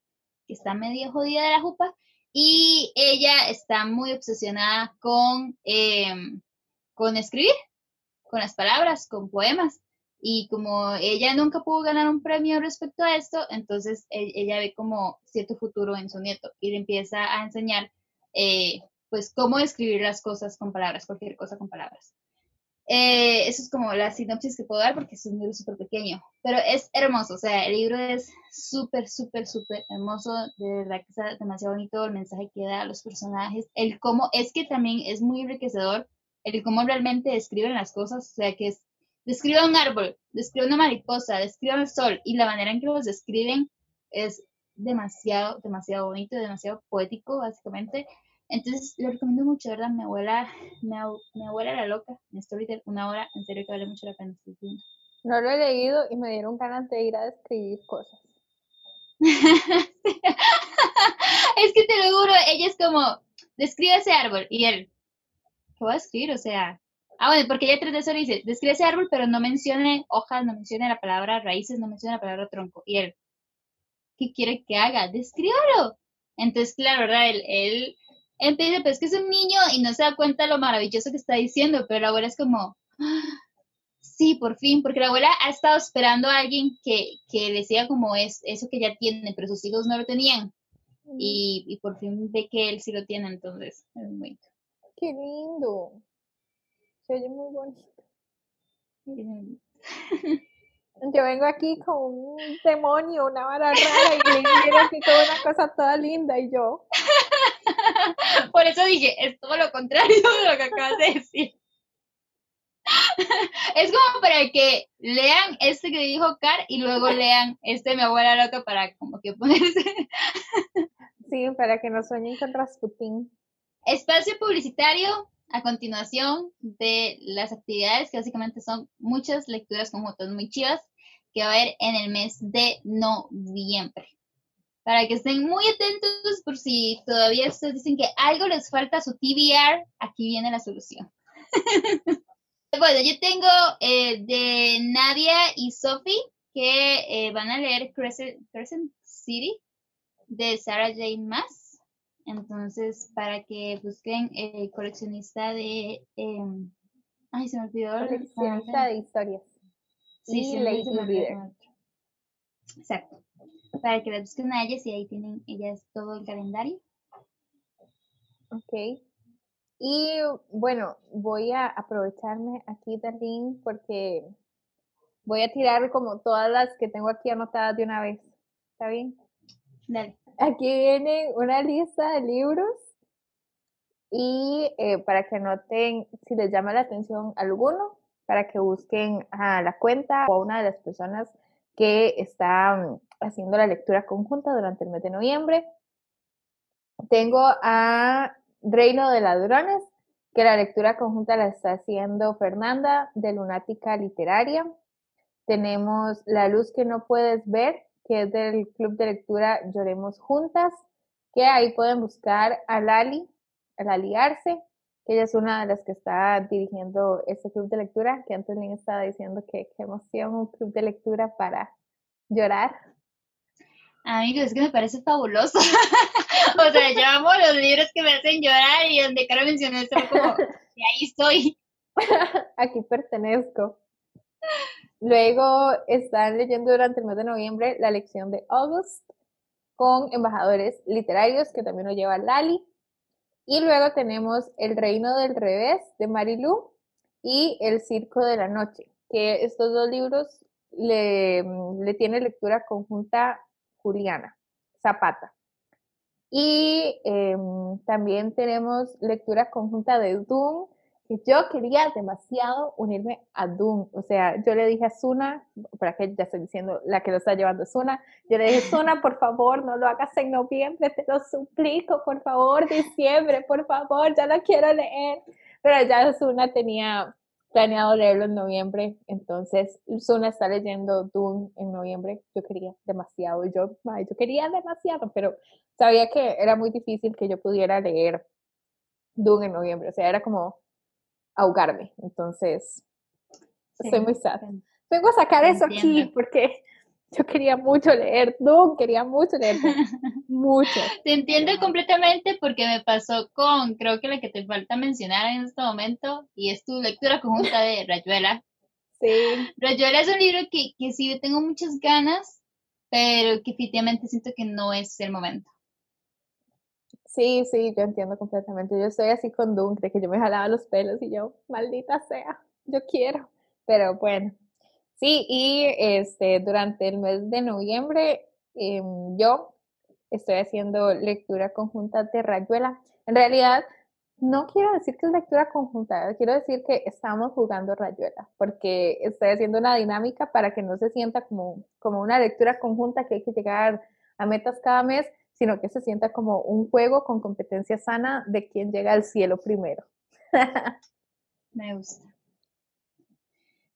S2: está medio jodida de la jupa, y ella está muy obsesionada con, em, con escribir, con las palabras, con poemas. y como ella nunca pudo ganar un premio respecto a esto, entonces e, ella ve como cierto futuro en su nieto y le empieza a enseñar eh, pues cómo escribir las cosas con palabras, cualquier cosa con palabras. Eh, eso es como la sinopsis que puedo dar porque es un libro súper pequeño, pero es hermoso, o sea, el libro es súper, súper, súper hermoso, de verdad que está demasiado bonito el mensaje que da a los personajes, el cómo, es que también es muy enriquecedor, el cómo realmente describen las cosas, o sea, que es, describe un árbol, describe una mariposa, describe el sol, y la manera en que los describen es demasiado, demasiado bonito, demasiado poético, básicamente, entonces, lo recomiendo mucho, ¿verdad? Mi abuela, mi, abuela era loca, mi storytelling, una hora, en serio que vale mucho la pena.
S1: No lo he leído y me dieron ganas de ir a describir cosas.
S2: es que te lo juro, ella es como, describe ese árbol, y él, ¿qué voy a escribir? O sea, ah, bueno, porque ella tres de eso dice, describe ese árbol, pero no mencione hojas, no mencione la palabra raíces, no mencione la palabra tronco, y él, ¿qué quiere que haga? Descríbalo. Entonces, claro, ¿verdad? Él, él empieza, pues que es un niño y no se da cuenta de lo maravilloso que está diciendo, pero la abuela es como, ah, sí, por fin, porque la abuela ha estado esperando a alguien que, que decía como es eso que ya tiene, pero sus hijos no lo tenían. Y, y por fin ve que él sí lo tiene, entonces es muy...
S1: Qué lindo. Se oye muy bonito. Yo vengo aquí con un demonio, una vara rara, y le aquí con una cosa toda linda, y yo.
S2: Por eso dije, es todo lo contrario de lo que acabas de decir. Es como para que lean este que dijo Car y luego lean este mi abuela loca para como que ponerse.
S1: Sí, para que no sueñen con Rasputín.
S2: Espacio publicitario a continuación de las actividades que básicamente son muchas lecturas conjuntas muy chivas que va a haber en el mes de noviembre para que estén muy atentos por si todavía ustedes dicen que algo les falta a su TBR, aquí viene la solución. bueno, yo tengo eh, de Nadia y Sophie que eh, van a leer Crescent, City de Sarah J. Maas. Entonces, para que busquen el coleccionista de... Em, ay, se me olvidó.
S1: Coleccionista de historias.
S2: Sí, sí, Lady Exacto para que la busquen a ellas y ahí tienen ellas todo el calendario.
S1: Ok. Y bueno, voy a aprovecharme aquí, Darlene, porque voy a tirar como todas las que tengo aquí anotadas de una vez. ¿Está bien?
S2: Dale.
S1: Aquí viene una lista de libros y eh, para que noten si les llama la atención alguno, para que busquen a la cuenta o a una de las personas que está haciendo la lectura conjunta durante el mes de noviembre. Tengo a Reino de Ladrones, que la lectura conjunta la está haciendo Fernanda de Lunática Literaria. Tenemos La luz que no puedes ver, que es del club de lectura Lloremos Juntas, que ahí pueden buscar a Lali, a Lali Arce, que ella es una de las que está dirigiendo este club de lectura, que antes le estaba diciendo que qué emoción un club de lectura para llorar.
S2: Amigos, es que me parece fabuloso. o sea, yo amo los libros que me hacen llorar y donde Cara mencionó esto, como, y ahí estoy.
S1: Aquí pertenezco. Luego están leyendo durante el mes de noviembre la lección de August con embajadores literarios que también lo lleva Lali. Y luego tenemos El Reino del Revés de Marilu y El Circo de la Noche, que estos dos libros le, le tiene lectura conjunta Juliana Zapata. Y em, también tenemos lectura conjunta de Doom, que yo quería demasiado unirme a Doom. O sea, yo le dije a Suna, para que ya estoy diciendo la que lo está llevando Suna, yo le dije, Suna, por favor, no lo hagas en noviembre, te lo suplico, por favor, diciembre, por favor, ya lo quiero leer. Pero ya Suna tenía planeado leerlo en noviembre, entonces Suna está leyendo Dune en noviembre, yo quería demasiado, yo, yo quería demasiado, pero sabía que era muy difícil que yo pudiera leer Dune en noviembre, o sea, era como ahogarme, entonces estoy muy sad. Vengo a sacar eso aquí porque yo quería mucho leer Doom, quería mucho leer mucho.
S2: Te entiendo completamente porque me pasó con, creo que la que te falta mencionar en este momento, y es tu lectura conjunta de Rayuela.
S1: Sí.
S2: Rayuela es un libro que, que sí tengo muchas ganas, pero que efectivamente siento que no es el momento.
S1: Sí, sí, yo entiendo completamente. Yo estoy así con Dunk, de que yo me jalaba los pelos y yo, maldita sea, yo quiero. Pero bueno, sí, y este, durante el mes de noviembre em, yo estoy haciendo lectura conjunta de Rayuela. En realidad, no quiero decir que es lectura conjunta, quiero decir que estamos jugando Rayuela, porque estoy haciendo una dinámica para que no se sienta como, como una lectura conjunta que hay que llegar a metas cada mes, sino que se sienta como un juego con competencia sana de quien llega al cielo primero.
S2: Me gusta.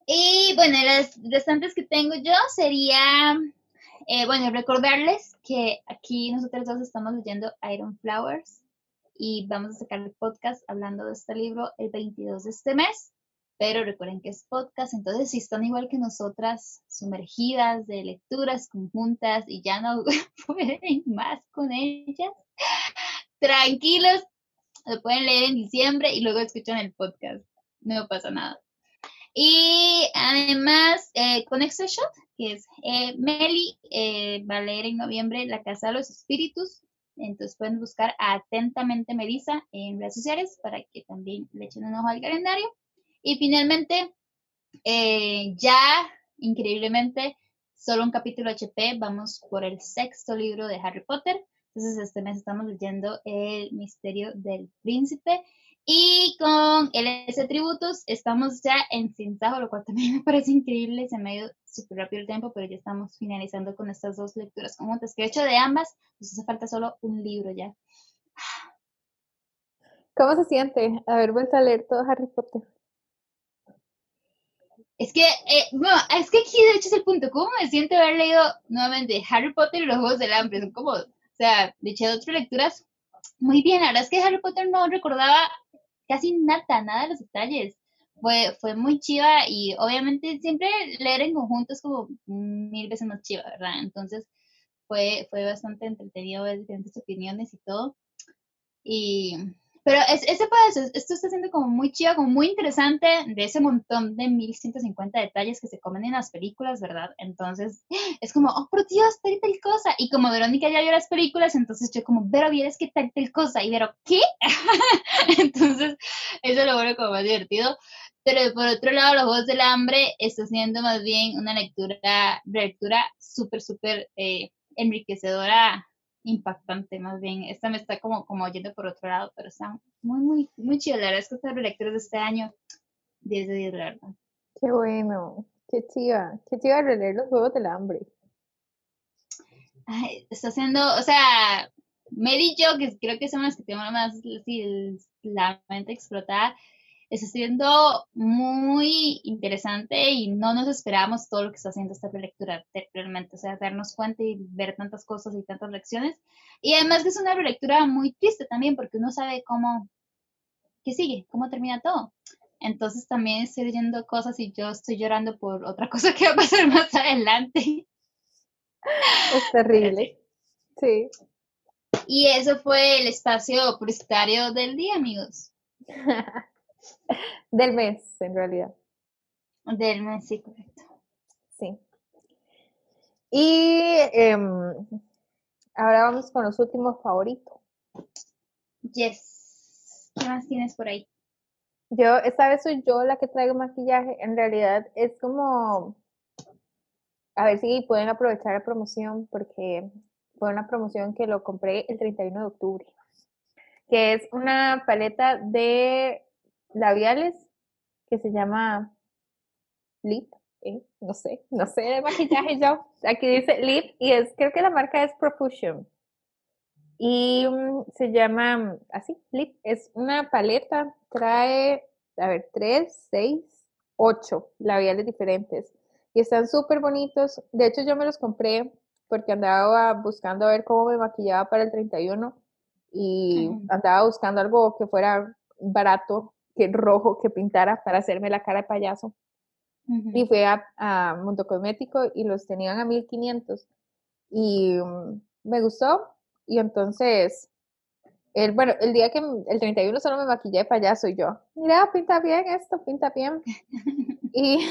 S2: Y bueno, las restantes que tengo yo sería, eh, bueno, recordarles que aquí nosotros dos estamos leyendo Iron Flowers y vamos a sacar el podcast hablando de este libro el 22 de este mes. Pero recuerden que es podcast, entonces si están igual que nosotras, sumergidas de lecturas conjuntas y ya no pueden más con ellas, tranquilos, lo pueden leer en diciembre y luego escuchan el podcast. No pasa nada. Y además, eh, con Extra Shot, que es eh, Meli, eh, va a leer en noviembre La Casa de los Espíritus. Entonces pueden buscar atentamente Melissa en redes sociales para que también le echen un ojo al calendario. Y finalmente, eh, ya increíblemente, solo un capítulo HP, vamos por el sexto libro de Harry Potter. Entonces este mes estamos leyendo El misterio del príncipe. Y con LS Tributos estamos ya en Cintajo, lo cual también me parece increíble. Se me ha ido súper rápido el tiempo, pero ya estamos finalizando con estas dos lecturas conjuntas, que he hecho de ambas, pues hace falta solo un libro ya.
S1: ¿Cómo se siente haber vuelto a leer todo Harry Potter?
S2: Es que, eh, bueno, es que aquí de hecho es el punto. ¿Cómo me siento haber leído nuevamente Harry Potter y los Juegos del Hambre? Son como, o sea, de hecho, otras lecturas. Muy bien, la verdad es que Harry Potter no recordaba casi nada, nada de los detalles. Fue, fue muy chiva y obviamente siempre leer en conjunto es como mil veces más chiva, ¿verdad? Entonces fue, fue bastante entretenido ver diferentes opiniones y todo. Y pero es, ese puede esto está siendo como muy chido, como muy interesante de ese montón de 1150 detalles que se comen en las películas, ¿verdad? Entonces, es como, oh, por Dios, tal y tal cosa. Y como Verónica ya vio las películas, entonces yo como, Vero, ¿vieres qué tal tal cosa? Y Vero, ¿qué? entonces, eso lo vuelve como más divertido. Pero por otro lado, Los Juegos del Hambre está siendo más bien una lectura, lectura súper, súper eh, enriquecedora impactante más bien. Esta me está como, como yendo por otro lado, pero está muy, muy, muy chido. La verdad es que estas lecturas de este año, 10 de 10, la verdad.
S1: Qué bueno, qué chiva, qué chiva releer los Juegos del Hambre.
S2: Ay, está haciendo, o sea, Mary y yo, que creo que somos las que tenemos más la mente explotada, está siendo muy interesante y no nos esperábamos todo lo que está haciendo esta relectura realmente, o sea, darnos cuenta y ver tantas cosas y tantas lecciones. Y además que es una relectura muy triste también porque uno sabe cómo, qué sigue, cómo termina todo. Entonces también estoy leyendo cosas y yo estoy llorando por otra cosa que va a pasar más adelante.
S1: Es terrible. Sí.
S2: Y eso fue el espacio publicitario del día, amigos.
S1: Del mes, en realidad.
S2: Del mes, sí, correcto.
S1: Sí. Y em, ahora vamos con los últimos favoritos.
S2: Yes. ¿Qué más tienes por ahí?
S1: Yo, esta vez soy yo la que traigo maquillaje. En realidad es como, a ver si pueden aprovechar la promoción porque fue una promoción que lo compré el 31 de octubre, que es una paleta de labiales que se llama Lip, ¿eh? no sé, no sé de maquillaje yo. Aquí dice Lip y es, creo que la marca es Profusion. Y mm, se llama así, Lip. Es una paleta, trae, a ver, tres, seis, ocho labiales diferentes. Y están súper bonitos. De hecho, yo me los compré porque andaba buscando a ver cómo me maquillaba para el 31 y andaba buscando algo que fuera barato que rojo que pintara para hacerme la cara de payaso. Y fui a, a, Mundo Cosmético y los tenían a 1500. Y mm, me gustó. Y entonces, el, bueno, el día que el 31 solo me maquillé de payaso y yo, mira, pinta bien esto, pinta bien. y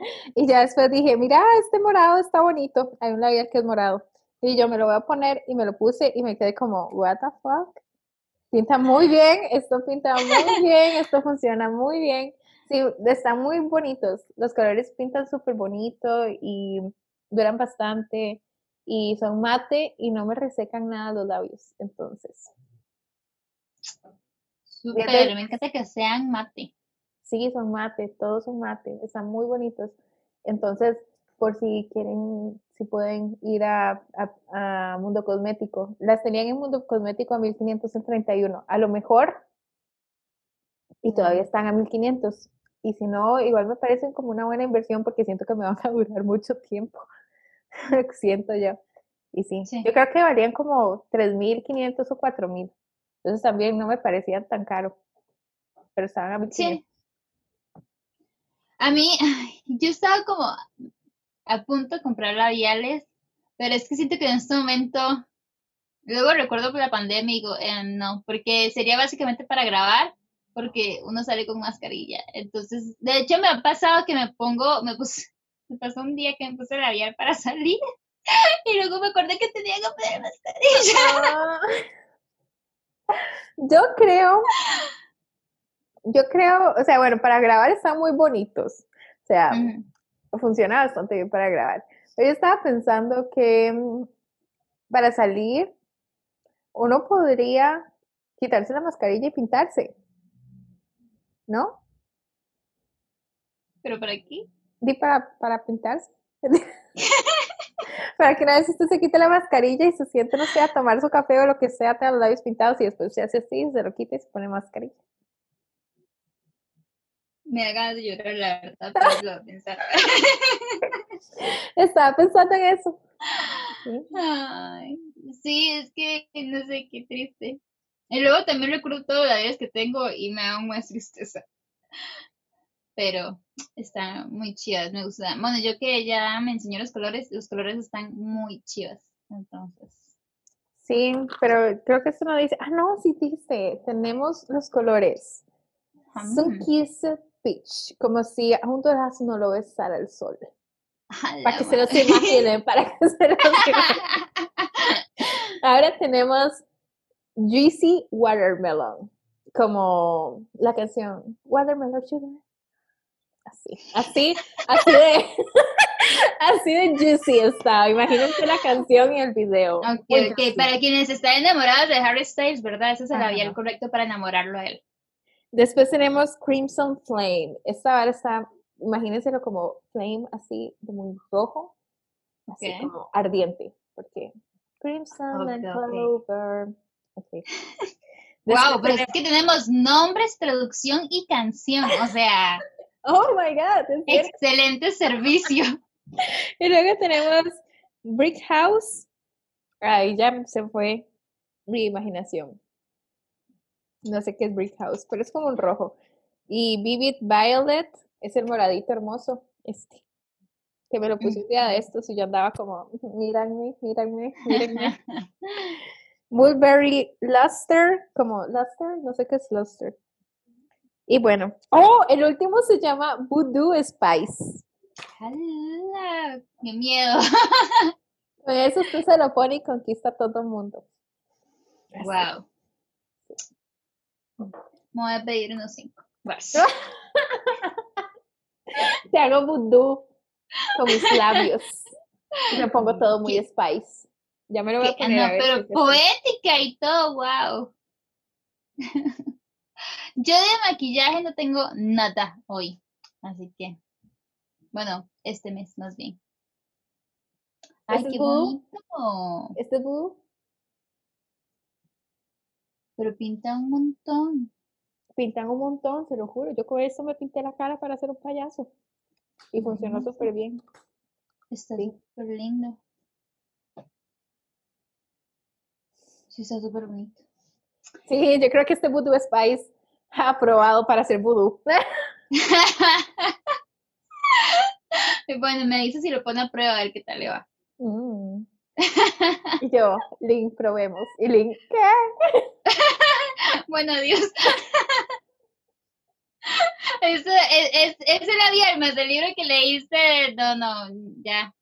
S1: Y ya después dije, mira, este morado está bonito. Hay un labial que es morado. Y yo me lo voy a poner y me lo puse y me quedé como, what the fuck? Pinta muy bien, esto pinta muy bien, esto funciona muy bien. Sí, están muy bonitos. Los colores pintan súper bonito y duran bastante y son mate y no me resecan nada los labios. Entonces.
S2: Súper, me encanta que sean mate.
S1: Sí, son mate, todos son mate, están muy bonitos. Entonces, por si quieren, si pueden ir a, Mundo Cosmético. Las tenían en Mundo Cosmético a 1531. A lo mejor, y todavía están a 1500. Y si no, igual me parecen como una buena inversión porque siento que me van a durar mucho tiempo. siento yo. Y sí, yo creo que valían como 3.500 o 4.000. Entonces también no me parecían tan caro. Pero estaban a 1.500. Sí.
S2: A mí, yo estaba como a punto de comprar labiales, pero es que siento que en este momento, luego recuerdo por la pandemia y digo, eh, no, porque sería básicamente para grabar, porque uno sale con mascarilla. Entonces, de hecho me ha pasado que me pongo, me puse, me pasó un día que me puse labial para salir y luego me acordé que tenía que poner mascarilla. Ah.
S1: Yo creo, yo creo, o sea, bueno, para grabar están muy bonitos. O sea, funciona bastante bien para grabar. Pero yo estaba pensando que mm, para salir uno podría quitarse la mascarilla y pintarse. ¿No?
S2: ¿Pero para qué?
S1: Di para, para pintarse. para que una vez usted se quite la mascarilla y se siente, no sé, a tomar su café o lo que sea, tenga los labios pintados y después se hace así, se lo quita y se pone mascarilla
S2: me de llorar, la verdad, pero lo pensar.
S1: Estaba pensando en eso.
S2: Ay, sí, es que no sé, qué triste. Y luego también recuerdo todos los días que tengo y me da más tristeza. Pero están muy chidas, me gusta. Bueno, yo que ya me enseñó los colores, los colores están muy chidas. Entonces.
S1: Sí, pero creo que esto no dice. Ah, no, sí dice. Tenemos los colores. Son Beach, como si a un no lo besara el sol. Para que se los imaginen, para que se los Ahora tenemos Juicy Watermelon, como la canción Watermelon Sugar. Así, así, así de, así de juicy está. Imagínense la canción y el video.
S2: Ok, ok, para quienes están enamorados de Harry Styles, ¿verdad? Ese es el labial correcto para enamorarlo a él.
S1: Después tenemos Crimson Flame. Esta vara está, imagínenselo como flame así, de muy rojo, así como ardiente, porque Crimson and Clover.
S2: Okay. wow, pero es que tenemos nombres, traducción y canción, o sea.
S1: Oh my God.
S2: Excelente servicio.
S1: y luego tenemos Brick House. Ahí ya se fue mi imaginación no sé qué es Brick House, pero es como un rojo. Y Vivid Violet es el moradito hermoso, este, que me lo puse un día de estos y yo andaba como, míranme, míranme, mírenme. Mulberry Luster, como Luster, no sé qué es Luster. Y bueno, oh, el último se llama Voodoo Spice.
S2: ¡Qué miedo!
S1: Con eso usted se lo pone y conquista a todo el mundo.
S2: Wow. Me voy a pedir unos cinco.
S1: Te hago vudú con mis labios. Y me pongo todo muy spice. Ya me lo voy a poner.
S2: No, pero poética y todo, wow. Yo de maquillaje no tengo nada hoy. Así que, bueno, este mes más bien. Ay, ¿Este qué bonito.
S1: ¿Este boo?
S2: Pero pinta un montón.
S1: Pintan un montón, se lo juro. Yo con eso me pinté la cara para hacer un payaso. Y funcionó súper bien.
S2: Está súper lindo. Sí, está súper bonito.
S1: Sí, yo creo que este Voodoo Spice ha aprobado para hacer voodoo.
S2: bueno, me dice si lo pone a prueba a ver qué tal le va.
S1: Mm. Y yo, Link, probemos. Y Link, ¿qué?
S2: bueno, adiós. eso es, es, es el Viernes, el libro que leíste, no, no, ya.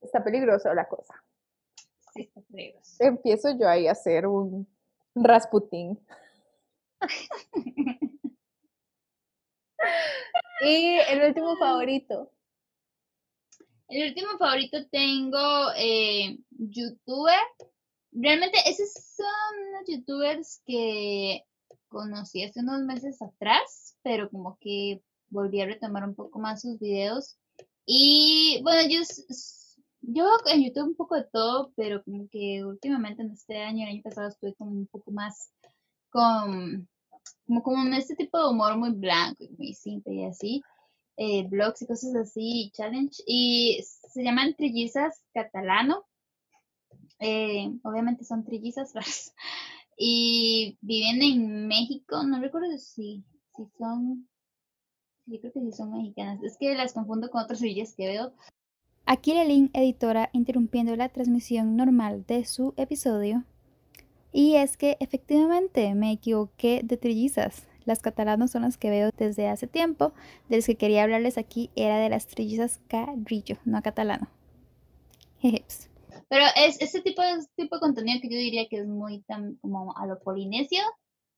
S1: Está peligroso la cosa.
S2: Sí, está peligroso.
S1: Empiezo yo ahí a hacer un Rasputín. y el último favorito.
S2: El último favorito tengo eh, youtuber. Realmente esos son los youtubers que conocí hace unos meses atrás, pero como que volví a retomar un poco más sus videos. Y bueno, yo, yo en YouTube un poco de todo, pero como que últimamente en este año, el año pasado, estuve como un poco más con, como, como este tipo de humor muy blanco y muy simple y así. Eh, blogs y cosas así, challenge. Y se llaman Trillizas Catalano. Eh, obviamente son trillizas, y viven en México, no recuerdo si, si son, yo creo que sí son mexicanas, es que las confundo con otras villas que veo.
S3: Aquí Lelín, editora, interrumpiendo la transmisión normal de su episodio. Y es que efectivamente me equivoqué de trillizas. Las catalanas son las que veo desde hace tiempo. De las que quería hablarles aquí era de las trillizas Carrillo, no catalano. Jejeps.
S2: Pero es ese tipo de, tipo de contenido que yo diría que es muy tan como a lo polinesio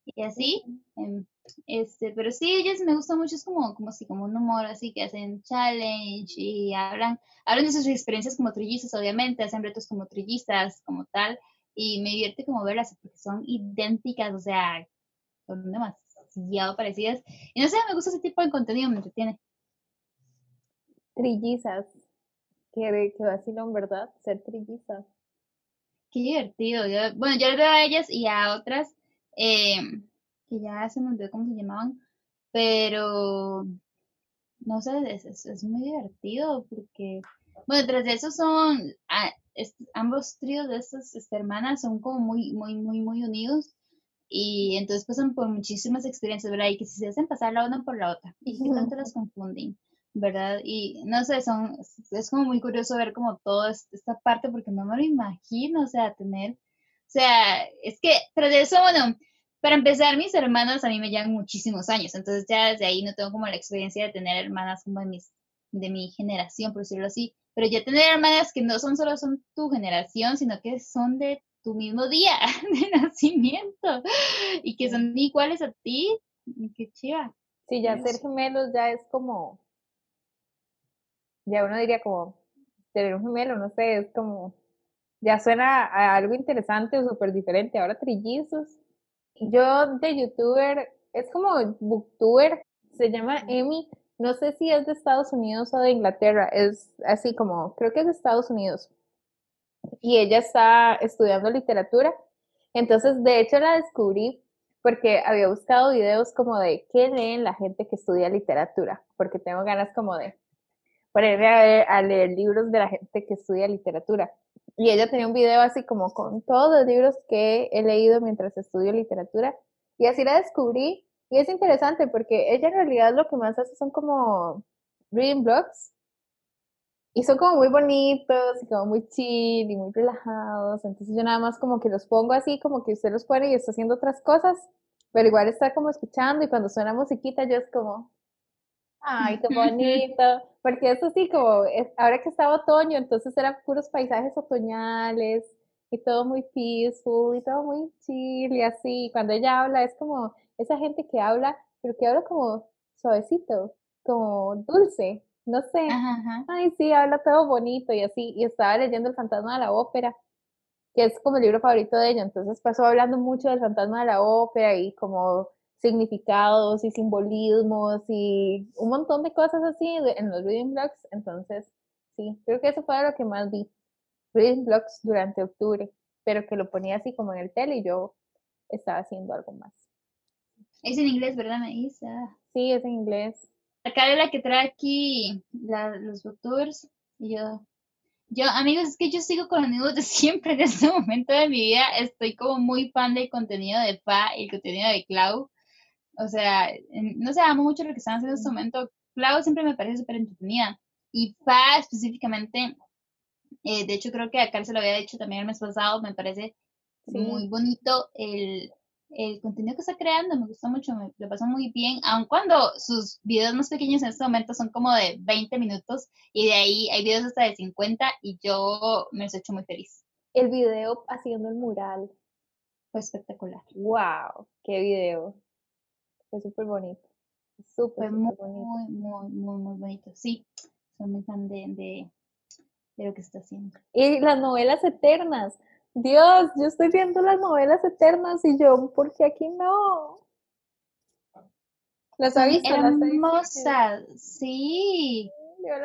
S2: y así. Em, este, pero sí, ellas me gustan mucho, es como, como así, como un humor así que hacen challenge y hablan, hablan de sus experiencias como trillizas, obviamente, hacen retos como trillistas, como tal, y me divierte como verlas porque son idénticas, o sea, son demasiado parecidas. Y no sé, me gusta ese tipo de contenido, me entretiene.
S1: Trillizas, Qué, qué vacilón, ¿verdad? Ser trilliza.
S2: Qué divertido. bueno, yo veo a ellas y a otras em, que ya se me olvidó cómo se llamaban, pero no sé, es, es, muy divertido porque, bueno, tras de eso son, ambos tríos de estas, hermanas son como muy, muy, muy, muy unidos y entonces pasan por muchísimas experiencias, ¿verdad? Y que si se hacen pasar la una por la otra y que tanto las confunden. ¿Verdad? Y no sé, son, es como muy curioso ver como toda esta parte porque no me lo imagino, o sea, tener, o sea, es que tras eso, bueno, para empezar, mis hermanas a mí me llevan muchísimos años, entonces ya desde ahí no tengo como la experiencia de tener hermanas como de, mis, de mi generación, por decirlo así, pero ya tener hermanas que no son solo son tu generación, sino que son de tu mismo día de nacimiento y que son iguales a ti, qué chiva.
S1: Sí, ya ser gemelos ya es como ya uno diría como tener un gemelo, no sé, es como, ya suena a algo interesante o súper diferente. Ahora trillizos. Yo de youtuber, es como booktuber, se llama Emi, no sé si es de Estados Unidos o de Inglaterra, es así como, creo que es de Estados Unidos. Y ella está estudiando literatura. Entonces, de hecho, la descubrí porque había buscado videos como de qué leen la gente que estudia literatura, porque tengo ganas como de ponerme a, a leer libros de la gente que estudia literatura. Y ella tenía un video así como con todos los libros que he leído mientras estudio literatura. Y así la descubrí. Y es interesante porque ella en realidad lo que más hace son como reading blogs. Y son como muy bonitos y como muy chill y muy relajados. Entonces yo nada más como que los pongo así, como que usted los pone y está haciendo otras cosas. Pero igual está como escuchando y cuando suena musiquita yo es como, ay, qué bonito porque eso sí, como ahora que estaba otoño, entonces eran puros paisajes otoñales y todo muy peaceful y todo muy chill y así. Cuando ella habla es como esa gente que habla, pero que habla como suavecito, como dulce, no sé. Ay, sí, habla todo bonito y así. Y estaba leyendo El fantasma de la ópera, que es como el libro favorito de ella. Entonces pasó hablando mucho del fantasma de la ópera y como significados y simbolismos y un montón de cosas así en los reading blogs. Entonces, sí, creo que eso fue lo que más vi. Reading blogs durante octubre, pero que lo ponía así como en el tele y yo estaba haciendo algo más.
S2: Es en inglés, ¿verdad, Maísa?
S1: Sí, es en inglés.
S2: Acá de la que trae aquí los booktubers y yo yo, amigos, es que yo sigo con amigos de siempre en este momento de mi vida. Estoy como muy fan del contenido de Pa y el contenido de Clau. O sea, no sé, amo mucho lo que están haciendo en este momento. Clau siempre me parece súper entretenida. Y Pa específicamente, eh, de hecho creo que a Carl se lo había dicho también el mes pasado, me parece muy bonito el, el contenido que está creando, me gusta mucho, me lo paso muy bien, aun cuando sus videos más pequeños en este momento son como de 20 minutos y de ahí hay videos hasta de 50 y yo me los he hecho muy feliz.
S1: El video haciendo el mural.
S2: Fue espectacular.
S1: ¡Wow! ¡Qué video! Fue súper bonito. Súper,
S2: Fue muy,
S1: bonito.
S2: muy, muy, muy, muy bonito. Sí, soy muy fan de, de, de lo que está haciendo.
S1: Y las novelas eternas. Dios, yo estoy viendo las novelas eternas y yo, ¿por qué aquí no? ¿Las ha visto? ¿Las ha visto?
S2: hermosas, sí.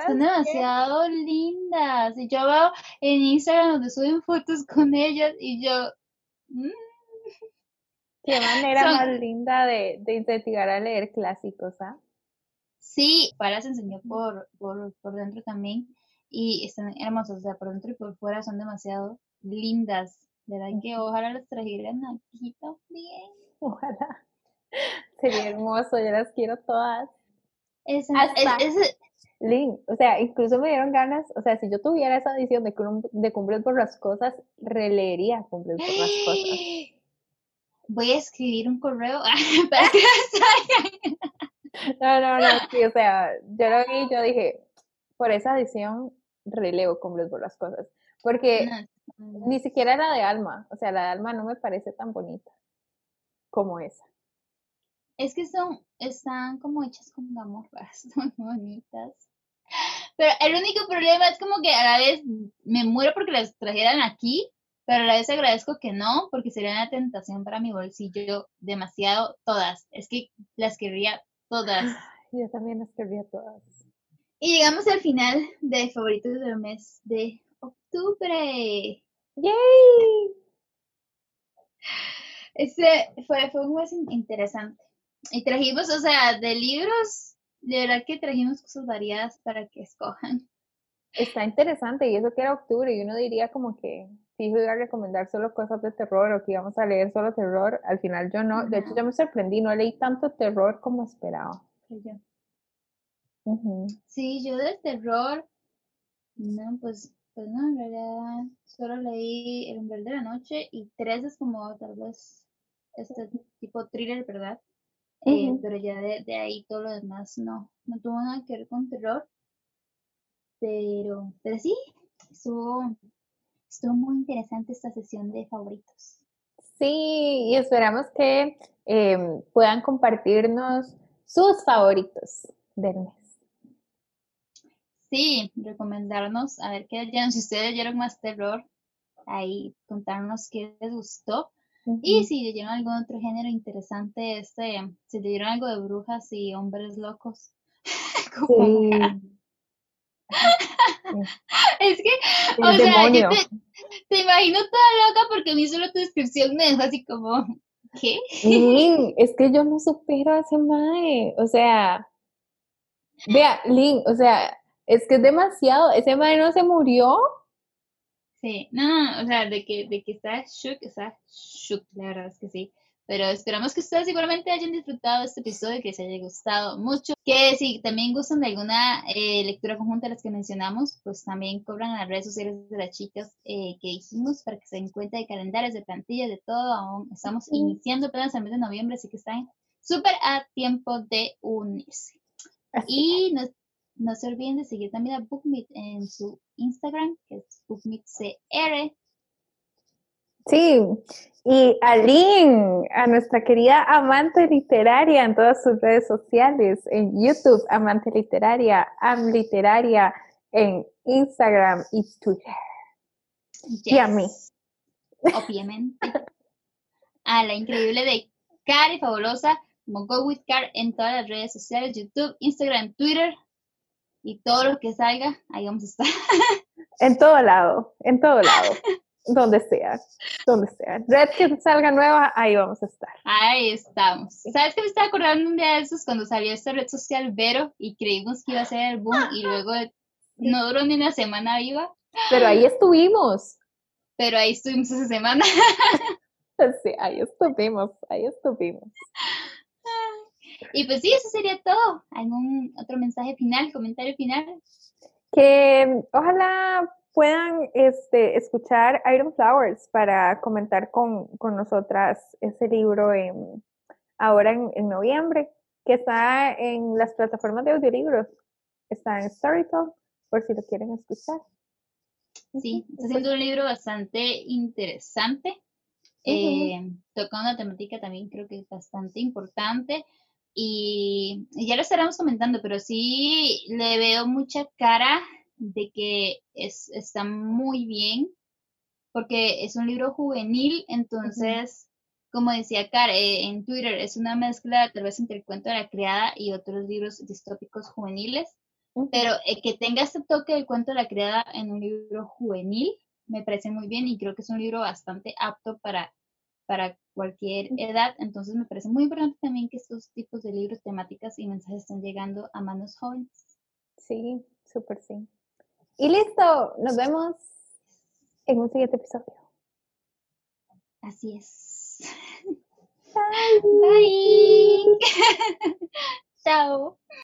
S2: Son demasiado lindas. Y yo veo en Instagram donde suben fotos con ellas y yo. mm,
S1: Qué manera
S2: Son-
S1: más linda de, de incentivar a leer clásicos, ¿ah?
S2: Sí, para se enseñó por, por, por dentro también. Y están hermosas, o sea, por dentro y por fuera son demasiado lindas. Verdad que ojalá las trajeran aquí también.
S1: Ojalá. Sería hermoso, yo las quiero todas.
S2: Es,
S1: Hasta-
S2: es- es-
S1: Link, o sea, incluso me dieron ganas, o sea, si yo tuviera esa edición de, de Cumbres Borrascosas, releería Cumbres Borrascosas.
S2: Voy a escribir un correo para que las.
S1: No, no, no, sí, o sea, yo lo vi y yo dije, por esa edición relevo Cumbres Borrascosas, porque
S2: No,
S1: ni siquiera la de Alma, o sea, la de Alma no me parece tan bonita como esa.
S2: Es que son, están como hechas con amor, son bonitas. Pero el único problema es como que a la vez me muero porque las trajeran aquí, pero a la vez agradezco que no, porque sería una tentación para mi bolsillo demasiado todas. Es que las querría todas.
S1: Yo también las querría todas.
S2: Y llegamos al final de favoritos del mes de octubre.
S1: ¡Yay!
S2: Este fue, fue un mes in- interesante. Y trajimos, o sea, de libros, de verdad que trajimos cosas variadas para que escojan.
S1: Está interesante, y eso que era octubre, y uno diría como que fijo iba a recomendar solo cosas de terror o que íbamos a leer solo terror. Al final yo no, de hecho yo me sorprendí, no leí tanto terror como esperaba.
S2: Yo. Sí, yo de terror, no, pues, pues no, en realidad solo leí El umbral de la noche y tres es como tal vez este tipo thriller, ¿verdad? Eh, pero ya de, de ahí todo lo demás no, no tuvo nada que ver con terror. Pero, pero sí, estuvo, estuvo muy interesante esta sesión de favoritos.
S1: Sí, y esperamos que em, puedan compartirnos sus favoritos del mes.
S2: Sí, recomendarnos, a ver qué leyeron, si ustedes leyeron más terror, ahí contarnos qué les gustó. Y si leyeron algún otro género interesante, este, si leyeron algo de brujas y hombres locos. como
S1: Sí.
S2: Es que, o sea, yo te, te imagino toda loca porque a mí solo tu descripción me dejó así como, ¿qué?
S1: Lin, es que yo no supero a ese mae. O sea, vea, Lin, o sea, es que es demasiado. Ese mae no se murió.
S2: Sí, no, no, no, o sea, de que, de que está shook, está shook, la verdad es que sí. Pero esperamos que ustedes igualmente hayan disfrutado este episodio, que les haya gustado mucho. Que si también gustan de alguna eh, lectura conjunta de las que mencionamos, pues también cobran las redes sociales de las chicas eh, que dijimos para que se den cuenta de calendarios, de plantillas, de todo. Aún estamos iniciando apenas el mes de noviembre, así que están súper a tiempo de unirse.
S1: Así
S2: Y no, no se olviden de seguir también a BookMeet en su Instagram, que es BookMeetCR.
S1: Sí, y a Lin, a nuestra querida amante literaria en todas sus redes sociales, en YouTube, amante literaria, am literaria, en Instagram y Twitter. Y a mí.
S2: Obviamente. A la increíble de Cari Fabulosa, como Go With Car en todas las redes sociales, YouTube, Instagram, Twitter y todo lo que salga, ahí vamos a estar.
S1: En todo lado, en todo lado, donde sea, donde sea. Red que salga nueva, ahí vamos a estar.
S2: Ahí estamos. ¿Sabes que me estaba acordando un día de esos cuando salió esta red social Vero y creímos que iba a ser el boom y luego no duró ni una semana viva?
S1: Pero ahí estuvimos.
S2: Pero ahí estuvimos esa semana.
S1: Sí, ahí estuvimos, ahí estuvimos.
S2: Y pues sí, eso sería todo. ¿Algún otro mensaje final, comentario final?
S1: que ojalá puedan este, escuchar Iron Flowers para comentar con, con nosotras ese libro en, ahora en, en, noviembre, que está en las plataformas de audiolibros. Está en Storytel, por si lo quieren escuchar.
S2: Sí, está siendo un libro bastante interesante. Eh, toca una temática también creo que es bastante importante y, ya lo estaremos comentando, pero sí le veo mucha cara de que es, está muy bien porque es un libro juvenil, entonces, como decía Cara eh, en Twitter, es una mezcla tal vez entre el cuento de la criada y otros libros distópicos juveniles, pero eh, que tenga este toque del cuento de la criada en un libro juvenil me parece muy bien y creo que es un libro bastante apto para, para cualquier edad. Entonces me parece muy importante también que estos tipos de libros, temáticas y mensajes estén llegando a manos jóvenes.
S1: Sí, súper sí. Y listo, nos vemos en un siguiente episodio.
S2: Así es. Bye. Bye. Chao.